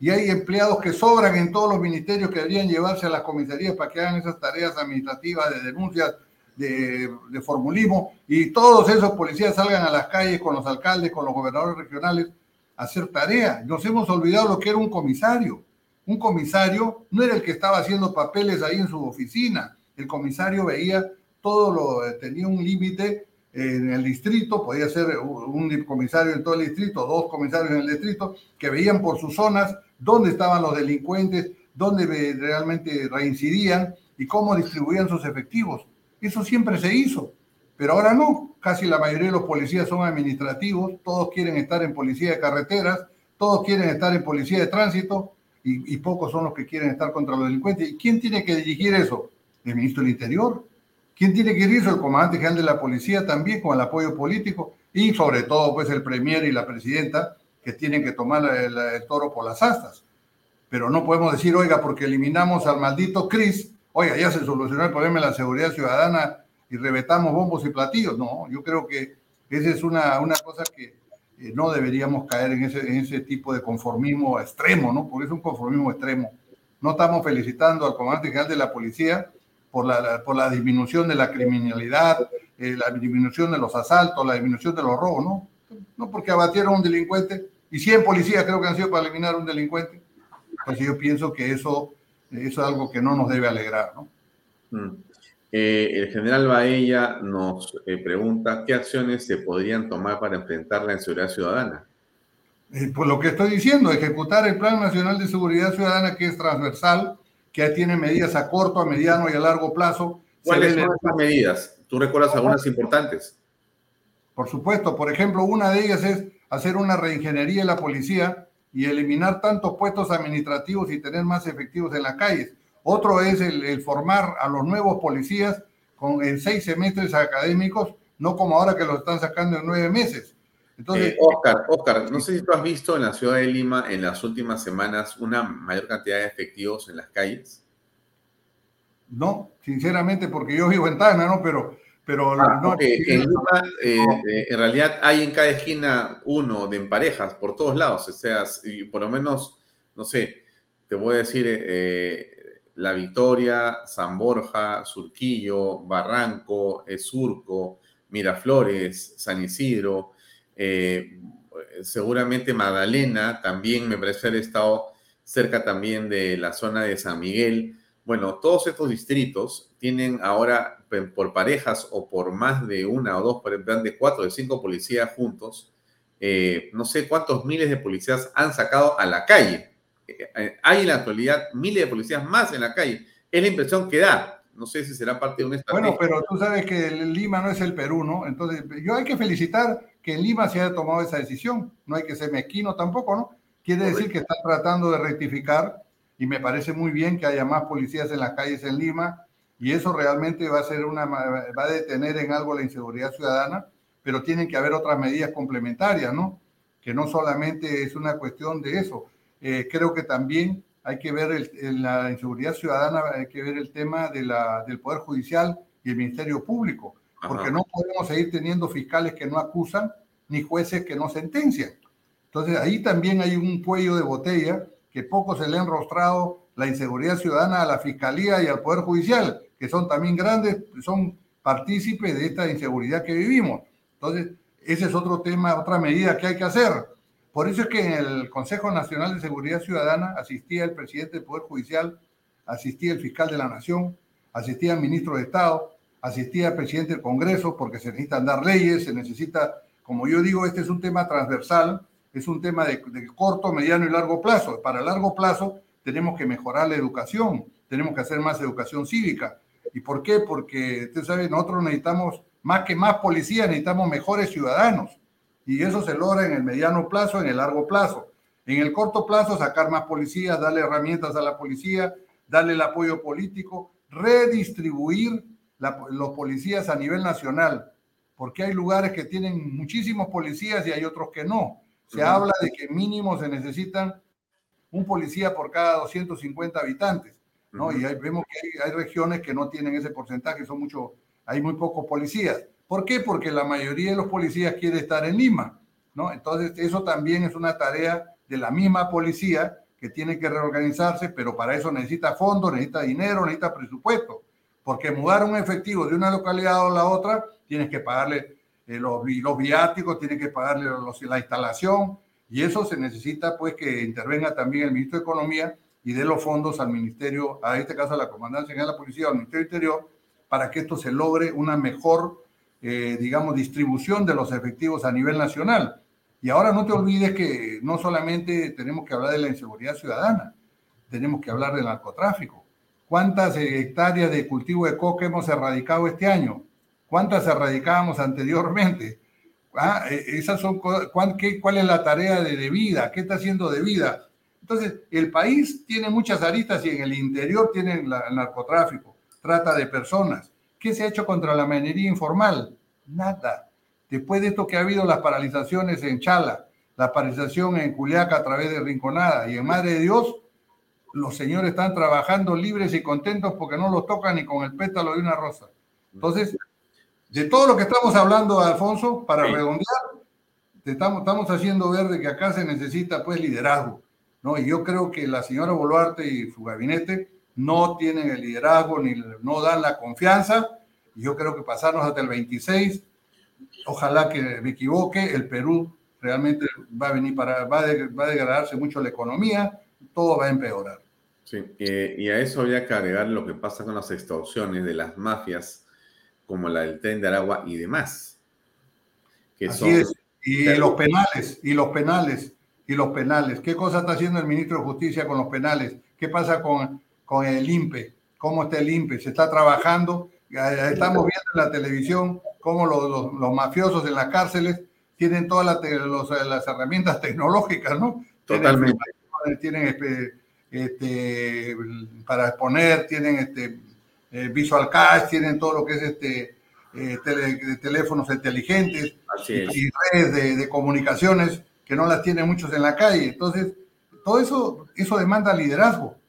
y hay empleados que sobran en todos los ministerios que deberían llevarse a las comisarías para que hagan esas tareas administrativas de denuncias, de, formulismo, y todos esos policías salgan a las calles con los alcaldes, con los gobernadores regionales a hacer tarea. Nos hemos olvidado lo que era un comisario. Un comisario no era el que estaba haciendo papeles ahí en su oficina. El comisario veía todo lo, tenía un límite en el distrito, podía ser un comisario en todo el distrito, dos comisarios en el distrito, que veían por sus zonas dónde estaban los delincuentes, dónde realmente reincidían y cómo distribuían sus efectivos. Eso siempre se hizo, pero ahora no. Casi la mayoría de los policías son administrativos, todos quieren estar en policía de carreteras, todos quieren estar en policía de tránsito y, pocos son los que quieren estar contra los delincuentes. ¿Y quién tiene que dirigir eso? El ministro del Interior. ¿Quién tiene que dirigir eso? El comandante general de la policía también, con el apoyo político y sobre todo pues el premier y la presidenta, que tienen que tomar el, toro por las astas. Pero no podemos decir, oiga, porque eliminamos al maldito Cris, oiga, ya se solucionó el problema de la seguridad ciudadana y revetamos bombos y platillos. No, yo creo que esa es una, una cosa que eh, no deberíamos caer en ese, en ese tipo de conformismo extremo, ¿no? Porque es un conformismo extremo. No estamos felicitando al comandante general de la policía por la, por la disminución de la criminalidad, eh, la disminución de los asaltos, la disminución de los robos, ¿no? No porque abatieron a un delincuente, y 100 policías creo que han sido para eliminar a un delincuente. Pues yo pienso que eso, eso es algo que no nos debe alegrar, ¿no? Mm. Eh, el general Baella nos eh, pregunta qué acciones se podrían tomar para enfrentar la inseguridad ciudadana. Eh, pues lo que estoy diciendo, ejecutar el Plan Nacional de Seguridad Ciudadana que es transversal, que tiene medidas a corto, a mediano y a largo plazo. ¿Cuáles son esas medidas? ¿Tú recuerdas algunas importantes? Por supuesto, por ejemplo, una de ellas es hacer una reingeniería en la policía y eliminar tantos puestos administrativos y tener más efectivos en las calles. Otro es el, formar a los nuevos policías con, en seis semestres académicos, no como ahora que los están sacando en nueve meses. Entonces, eh, Oscar, Oscar, no sé si tú has visto en la ciudad de Lima en las últimas semanas una mayor cantidad de efectivos en las calles. No, sinceramente, porque yo vivo en Tana, ¿no? Pero pero ah, no, en, eh, eh, en realidad hay en cada esquina uno de en parejas por todos lados, o sea, por lo menos, no sé, te voy a decir La Victoria, San Borja, Surquillo, Barranco, Surco, Miraflores, San Isidro, seguramente Magdalena, también me parece haber estado cerca también de la zona de San Miguel. Bueno, todos estos distritos tienen ahora por parejas o por más de una o dos, ejemplo, de cuatro, de cinco policías juntos, eh, no sé cuántos miles de policías han sacado a la calle. Eh, hay en la actualidad miles de policías más en la calle. Es la impresión que da. No sé si será parte de una estrategia. Bueno, pero tú sabes que Lima no es el Perú, ¿no? Entonces, yo hay que felicitar que en Lima se haya tomado esa decisión. No hay que ser mezquino tampoco, ¿no? Quiere decir que están tratando de rectificar y me parece muy bien que haya más policías en las calles en Lima y eso realmente va a ser una va a detener en algo la inseguridad ciudadana, pero tienen que haber otras medidas complementarias, ¿no? Que no solamente es una cuestión de eso. Eh, creo que también hay que ver el, en la inseguridad ciudadana, hay que ver el tema de la, del Poder Judicial, y el Ministerio Público, porque no podemos seguir teniendo fiscales que no acusan ni jueces que no sentencian. Entonces ahí también hay un cuello de botella que poco se le ha enrostrado la inseguridad ciudadana a la Fiscalía y al Poder Judicial, que son también grandes, son partícipes de esta inseguridad que vivimos. Entonces, ese es otro tema, otra medida que hay que hacer. Por eso es que en el Consejo Nacional de Seguridad Ciudadana asistía el presidente del Poder Judicial, asistía el fiscal de la Nación, asistía el ministro de Estado, asistía el presidente del Congreso, porque se necesitan dar leyes, se necesita, como yo digo, este es un tema transversal, es un tema de, corto, mediano y largo plazo. Para largo plazo tenemos que mejorar la educación, tenemos que hacer más educación cívica. ¿Y por qué? Porque, usted sabe, nosotros necesitamos, más que más policías, necesitamos mejores ciudadanos. Y eso se logra en el mediano plazo, en el largo plazo. En el corto plazo, sacar más policías, darle herramientas a la policía, darle el apoyo político, redistribuir los policías a nivel nacional, porque hay lugares que tienen muchísimos policías y hay otros que no. Se habla de que mínimo se necesitan un policía por cada 250 habitantes, ¿no? Y vemos que hay, regiones que no tienen ese porcentaje, son mucho, hay muy pocos policías. ¿Por qué? Porque la mayoría de los policías quiere estar en Lima, ¿no? Entonces, eso también es una tarea de la misma policía que tiene que reorganizarse, pero para eso necesita fondos, necesita dinero, necesita presupuesto, porque mudar un efectivo de una localidad a la otra, tienes que pagarle eh, los, viáticos, tienes que pagarle los, la instalación, y eso se necesita pues que intervenga también el ministro de Economía y dé los fondos al ministerio, a este caso a la Comandancia General de la Policía, al Ministerio Interior, para que esto se logre una mejor, eh, digamos, distribución de los efectivos a nivel nacional. Y ahora no te olvides que no solamente tenemos que hablar de la inseguridad ciudadana, tenemos que hablar del narcotráfico. ¿Cuántas hectáreas de cultivo de coca hemos erradicado este año? ¿Cuántas erradicábamos anteriormente? Ah, e, esas son ¿cuál, ¿Cuál es la tarea de, vida? ¿Qué está haciendo de vida? Entonces, el país tiene muchas aristas y en el interior tiene el narcotráfico, trata de personas. ¿Qué se ha hecho contra la minería informal? Nada. Después de esto que ha habido las paralizaciones en Chala, la paralización en Culiaca a través de Rinconada y en Madre de Dios, los señores están trabajando libres y contentos porque no los tocan ni con el pétalo de una rosa. Entonces, de todo lo que estamos hablando, Alfonso, para redondear, estamos, estamos haciendo ver de que acá se necesita pues liderazgo, ¿no? Y yo creo que la señora Boluarte y su gabinete no tienen el liderazgo ni no dan la confianza. Y yo creo que pasarnos hasta el 26, ojalá que me equivoque, el Perú realmente va a venir para, va a, va a degradarse mucho la economía, todo va a empeorar. Sí, eh, y a eso habría que agregar lo que pasa con las extorsiones de las mafias como la del tren de Aragua y demás. Que Así es. Y los penales, y los penales, y los penales. ¿Qué cosa está haciendo el ministro de Justicia con los penales? ¿Qué pasa con, con el INPE? ¿Cómo está el INPE? ¿Se está trabajando? Estamos viendo en la televisión cómo los, los, mafiosos en las cárceles tienen todas las, las herramientas *laughs* tecnológicas, ¿no? Totalmente. Tienen, este, este, para exponer, tienen este, eh, Visual Cash, tienen todo lo que es este eh, teléfonos inteligentes y, redes de, comunicaciones que no las tienen muchos en la calle. Entonces, todo eso, eso demanda liderazgo,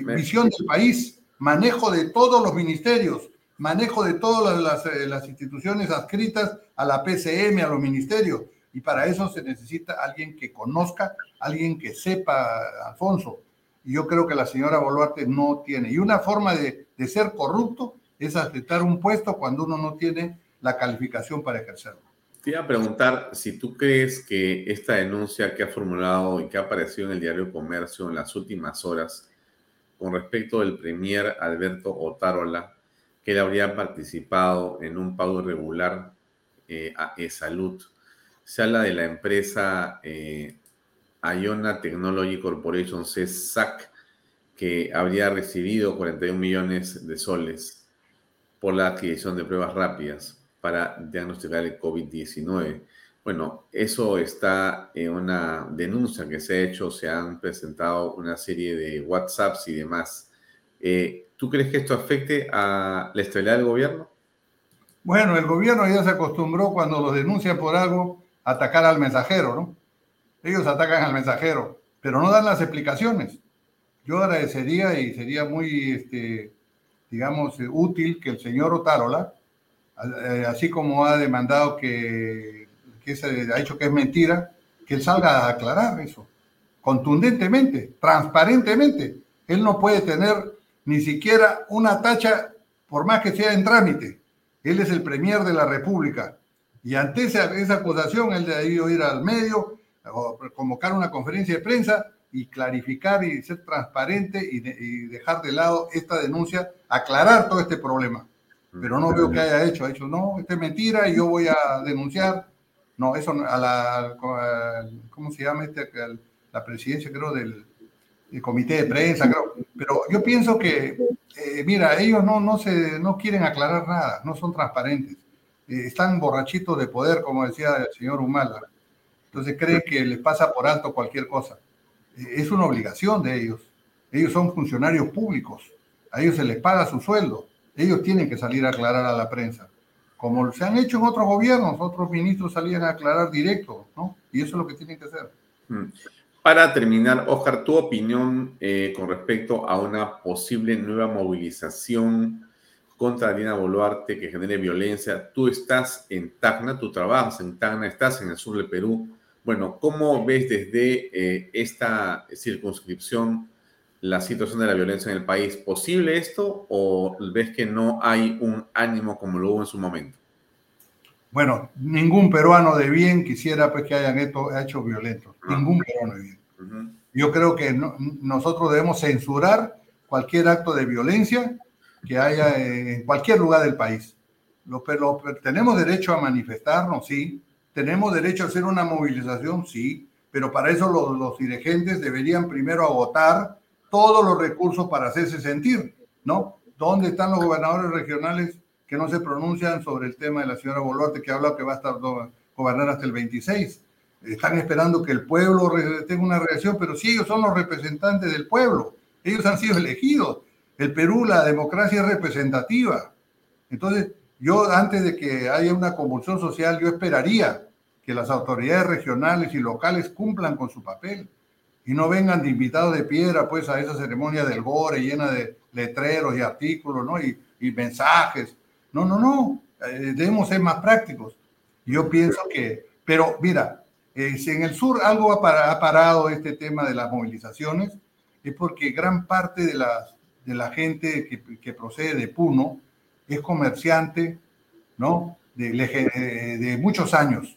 visión del país, manejo de todos los ministerios, manejo de todas las, las, eh, las, instituciones adscritas a la PCM, a los ministerios. Y para eso se necesita alguien que conozca, alguien que sepa, Alfonso. Y yo creo que la señora Boluarte no tiene. Y una forma de, de ser corrupto es aceptar un puesto cuando uno no tiene la calificación para ejercerlo. Te iba a preguntar si tú crees que esta denuncia que ha formulado y que ha aparecido en el diario Comercio en las últimas horas con respecto del premier Alberto Otárola, que él habría participado en un pago irregular eh, a e-salud. Se habla de la empresa eh, Iona Technology Corporation, CESAC, que habría recibido 41 millones de soles por la adquisición de pruebas rápidas para diagnosticar el COVID-19. Bueno, eso está en una denuncia que se ha hecho, se han presentado una serie de WhatsApps y demás. Eh, ¿Tú crees que esto afecte a la estabilidad del gobierno? Bueno, el gobierno ya se acostumbró cuando lo denuncian por algo a atacar al mensajero, ¿no? Ellos atacan al mensajero, pero no dan las explicaciones yo agradecería y sería muy este, digamos, útil que el señor Otárola, eh, así como ha demandado que, que se ha dicho que es mentira, que él salga a aclarar eso, contundentemente, transparentemente. Él no puede tener ni siquiera una tacha, por más que sea en trámite. Él es el premier de la República. Y ante esa, esa acusación, él debió ir al medio, o convocar una conferencia de prensa y clarificar y ser transparente y, y, dejar de lado esta denuncia, aclarar todo este problema. Pero no veo que haya hecho, ha hecho, no, esta es mentira y yo voy a denunciar. No, eso a la, ¿cómo se llama este? La presidencia, creo, del, comité de prensa, creo. Pero yo pienso que, eh, mira, ellos no, no, se, no quieren aclarar nada, no son transparentes. Eh, están borrachitos de poder, como decía el señor Humala. Entonces creen que les pasa por alto cualquier cosa es una obligación de ellos. Ellos son funcionarios públicos, a ellos se les paga su sueldo, ellos tienen que salir a aclarar a la prensa. Como se han hecho en otros gobiernos, otros ministros salían a aclarar directo, ¿no? Y eso es lo que tienen que hacer. Mm. Para terminar, Oscar, tu opinión eh, con respecto a una posible nueva movilización contra Dina Boluarte que genere violencia. Tú estás en Tacna, tú trabajas en Tacna, estás en el sur del Perú. Bueno, ¿cómo ves desde eh, esta circunscripción la situación de la violencia en el país? ¿Posible esto o ves que no hay un ánimo como lo hubo en su momento? Bueno, ningún peruano de bien quisiera pues, que hayan hecho, hechos violentos. Ningún peruano de bien. Uh -huh. Yo creo que no, nosotros debemos censurar cualquier acto de violencia que haya en cualquier lugar del país. Lo, lo, tenemos derecho a manifestarnos, sí, ¿Tenemos derecho a hacer una movilización? Sí, pero para eso los, los, dirigentes deberían primero agotar todos los recursos para hacerse sentir, ¿no? ¿Dónde están los gobernadores regionales que no se pronuncian sobre el tema de la señora Boluarte, que habla que va a estar gobernar hasta el 26? Están esperando que el pueblo tenga una reacción, pero sí, ellos son los representantes del pueblo, ellos han sido elegidos. El Perú, la democracia es representativa. Entonces, yo antes de que haya una convulsión social, yo esperaría que las autoridades regionales y locales cumplan con su papel y no vengan de invitados de piedra pues a esa ceremonia del gore llena de letreros y artículos, ¿no? Y, mensajes. No, no, no. Eh, debemos ser más prácticos. Yo pienso que, pero mira, eh, si en el sur algo ha, parado este tema de las movilizaciones, es porque gran parte de, las, de la gente que, procede de Puno, es comerciante, ¿no? De, de, de, muchos años.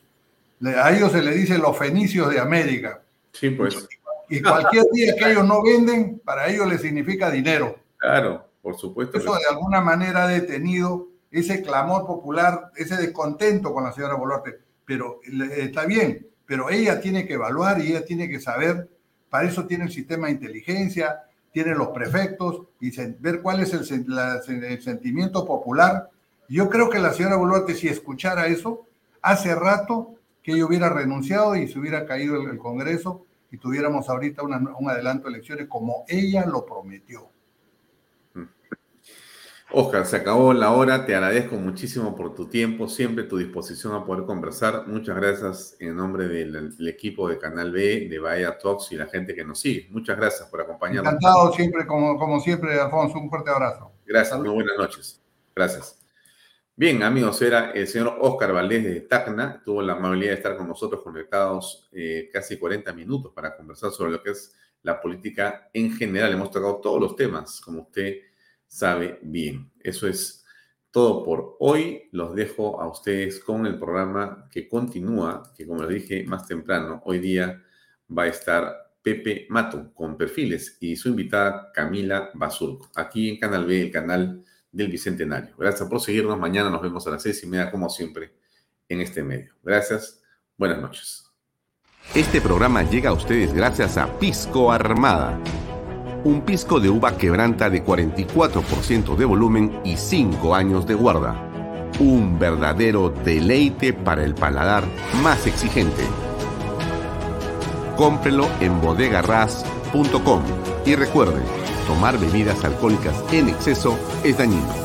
A ellos se le dice los fenicios de América. Sí, pues. Y cualquier día que ellos no venden, para ellos les significa dinero. Claro, por supuesto. Eso de alguna manera ha detenido ese clamor popular, ese descontento con la señora Boluarte. Pero está bien, pero ella tiene que evaluar y ella tiene que saber, para eso tiene el sistema de inteligencia, tienen los prefectos y ver cuál es el, la, el, sentimiento popular. Yo creo que la señora Boluarte, si escuchara eso, hace rato que ella hubiera renunciado y se hubiera caído el, el Congreso y tuviéramos ahorita una, un adelanto de elecciones como ella lo prometió. Oscar, se acabó la hora. Te agradezco muchísimo por tu tiempo, siempre tu disposición a poder conversar. Muchas gracias en nombre del, del equipo de Canal B, de Bahía Talks y la gente que nos sigue. Muchas gracias por acompañarnos. Encantado siempre, como, como siempre, Alfonso. Un fuerte abrazo. Gracias, muy buenas noches. Gracias. Bien, amigos, era el señor Oscar Valdés de Tacna. Tuvo la amabilidad de estar con nosotros conectados eh, casi 40 minutos para conversar sobre lo que es la política en general. Hemos tocado todos los temas, como usted sabe bien. Eso es todo por hoy. Los dejo a ustedes con el programa que continúa, que como les dije más temprano, hoy día va a estar Pepe Mato con perfiles y su invitada Camila Basurco, aquí en Canal B, el canal del Bicentenario. Gracias por seguirnos. Mañana nos vemos a las seis y media, como siempre, en este medio. Gracias. Buenas noches. Este programa llega a ustedes gracias a Pisco Armada un pisco de uva quebranta de 44% de volumen y 5 años de guarda. Un verdadero deleite para el paladar más exigente. Cómprelo en bodegarras.com y recuerde, tomar bebidas alcohólicas en exceso es dañino.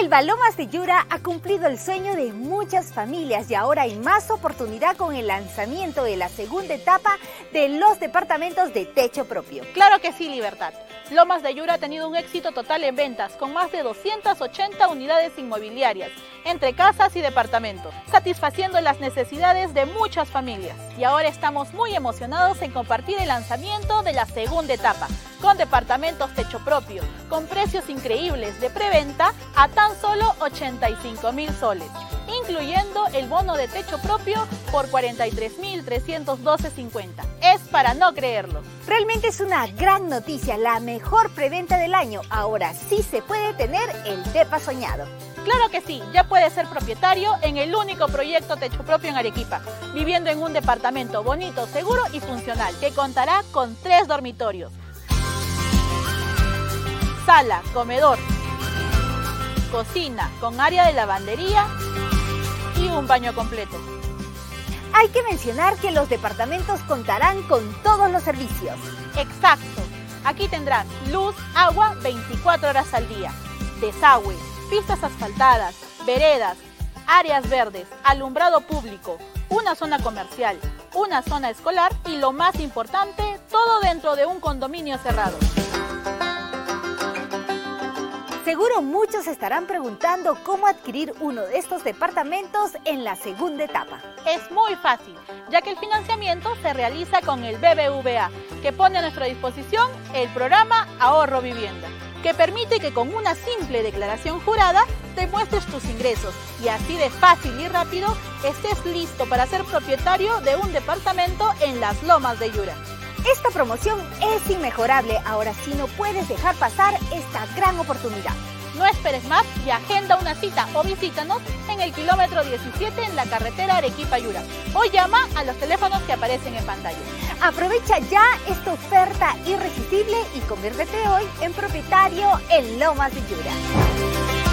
Elba Lomas de Yura ha cumplido el sueño de muchas familias y ahora hay más oportunidad con el lanzamiento de la segunda etapa de los departamentos de techo propio. Claro que sí, Libertad. Lomas de Yura ha tenido un éxito total en ventas, con más de 280 unidades inmobiliarias, entre casas y departamentos, satisfaciendo las necesidades de muchas familias. Y ahora estamos muy emocionados en compartir el lanzamiento de la segunda etapa, con departamentos techo propio, con precios increíbles de preventa a tan solo 85 mil soles, incluyendo el bono de techo propio por 43.312.50. Es para no creerlo. Realmente es una gran noticia, la mejor preventa del año. Ahora sí se puede tener el DEPA soñado. Claro que sí, ya puedes ser propietario en el único proyecto techo propio en Arequipa, viviendo en un departamento bonito, seguro y funcional, que contará con tres dormitorios, sala, comedor, cocina con área de lavandería y un baño completo. Hay que mencionar que los departamentos contarán con todos los servicios. Exacto. Aquí tendrán luz, agua 24 horas al día, desagüe, pistas asfaltadas, veredas, áreas verdes, alumbrado público, una zona comercial, una zona escolar y lo más importante, todo dentro de un condominio cerrado. Seguro muchos estarán preguntando cómo adquirir uno de estos departamentos en la segunda etapa. Es muy fácil, ya que el financiamiento se realiza con el BBVA, que pone a nuestra disposición el programa Ahorro Vivienda, que permite que con una simple declaración jurada demuestres tus ingresos y así de fácil y rápido estés listo para ser propietario de un departamento en las lomas de Yura. Esta promoción es inmejorable, ahora sí no puedes dejar pasar esta gran oportunidad. No esperes más y agenda una cita o visítanos en el kilómetro 17 en la carretera Arequipa-Yura o llama a los teléfonos que aparecen en pantalla. Aprovecha ya esta oferta irresistible y conviértete hoy en propietario en Lomas de Yura.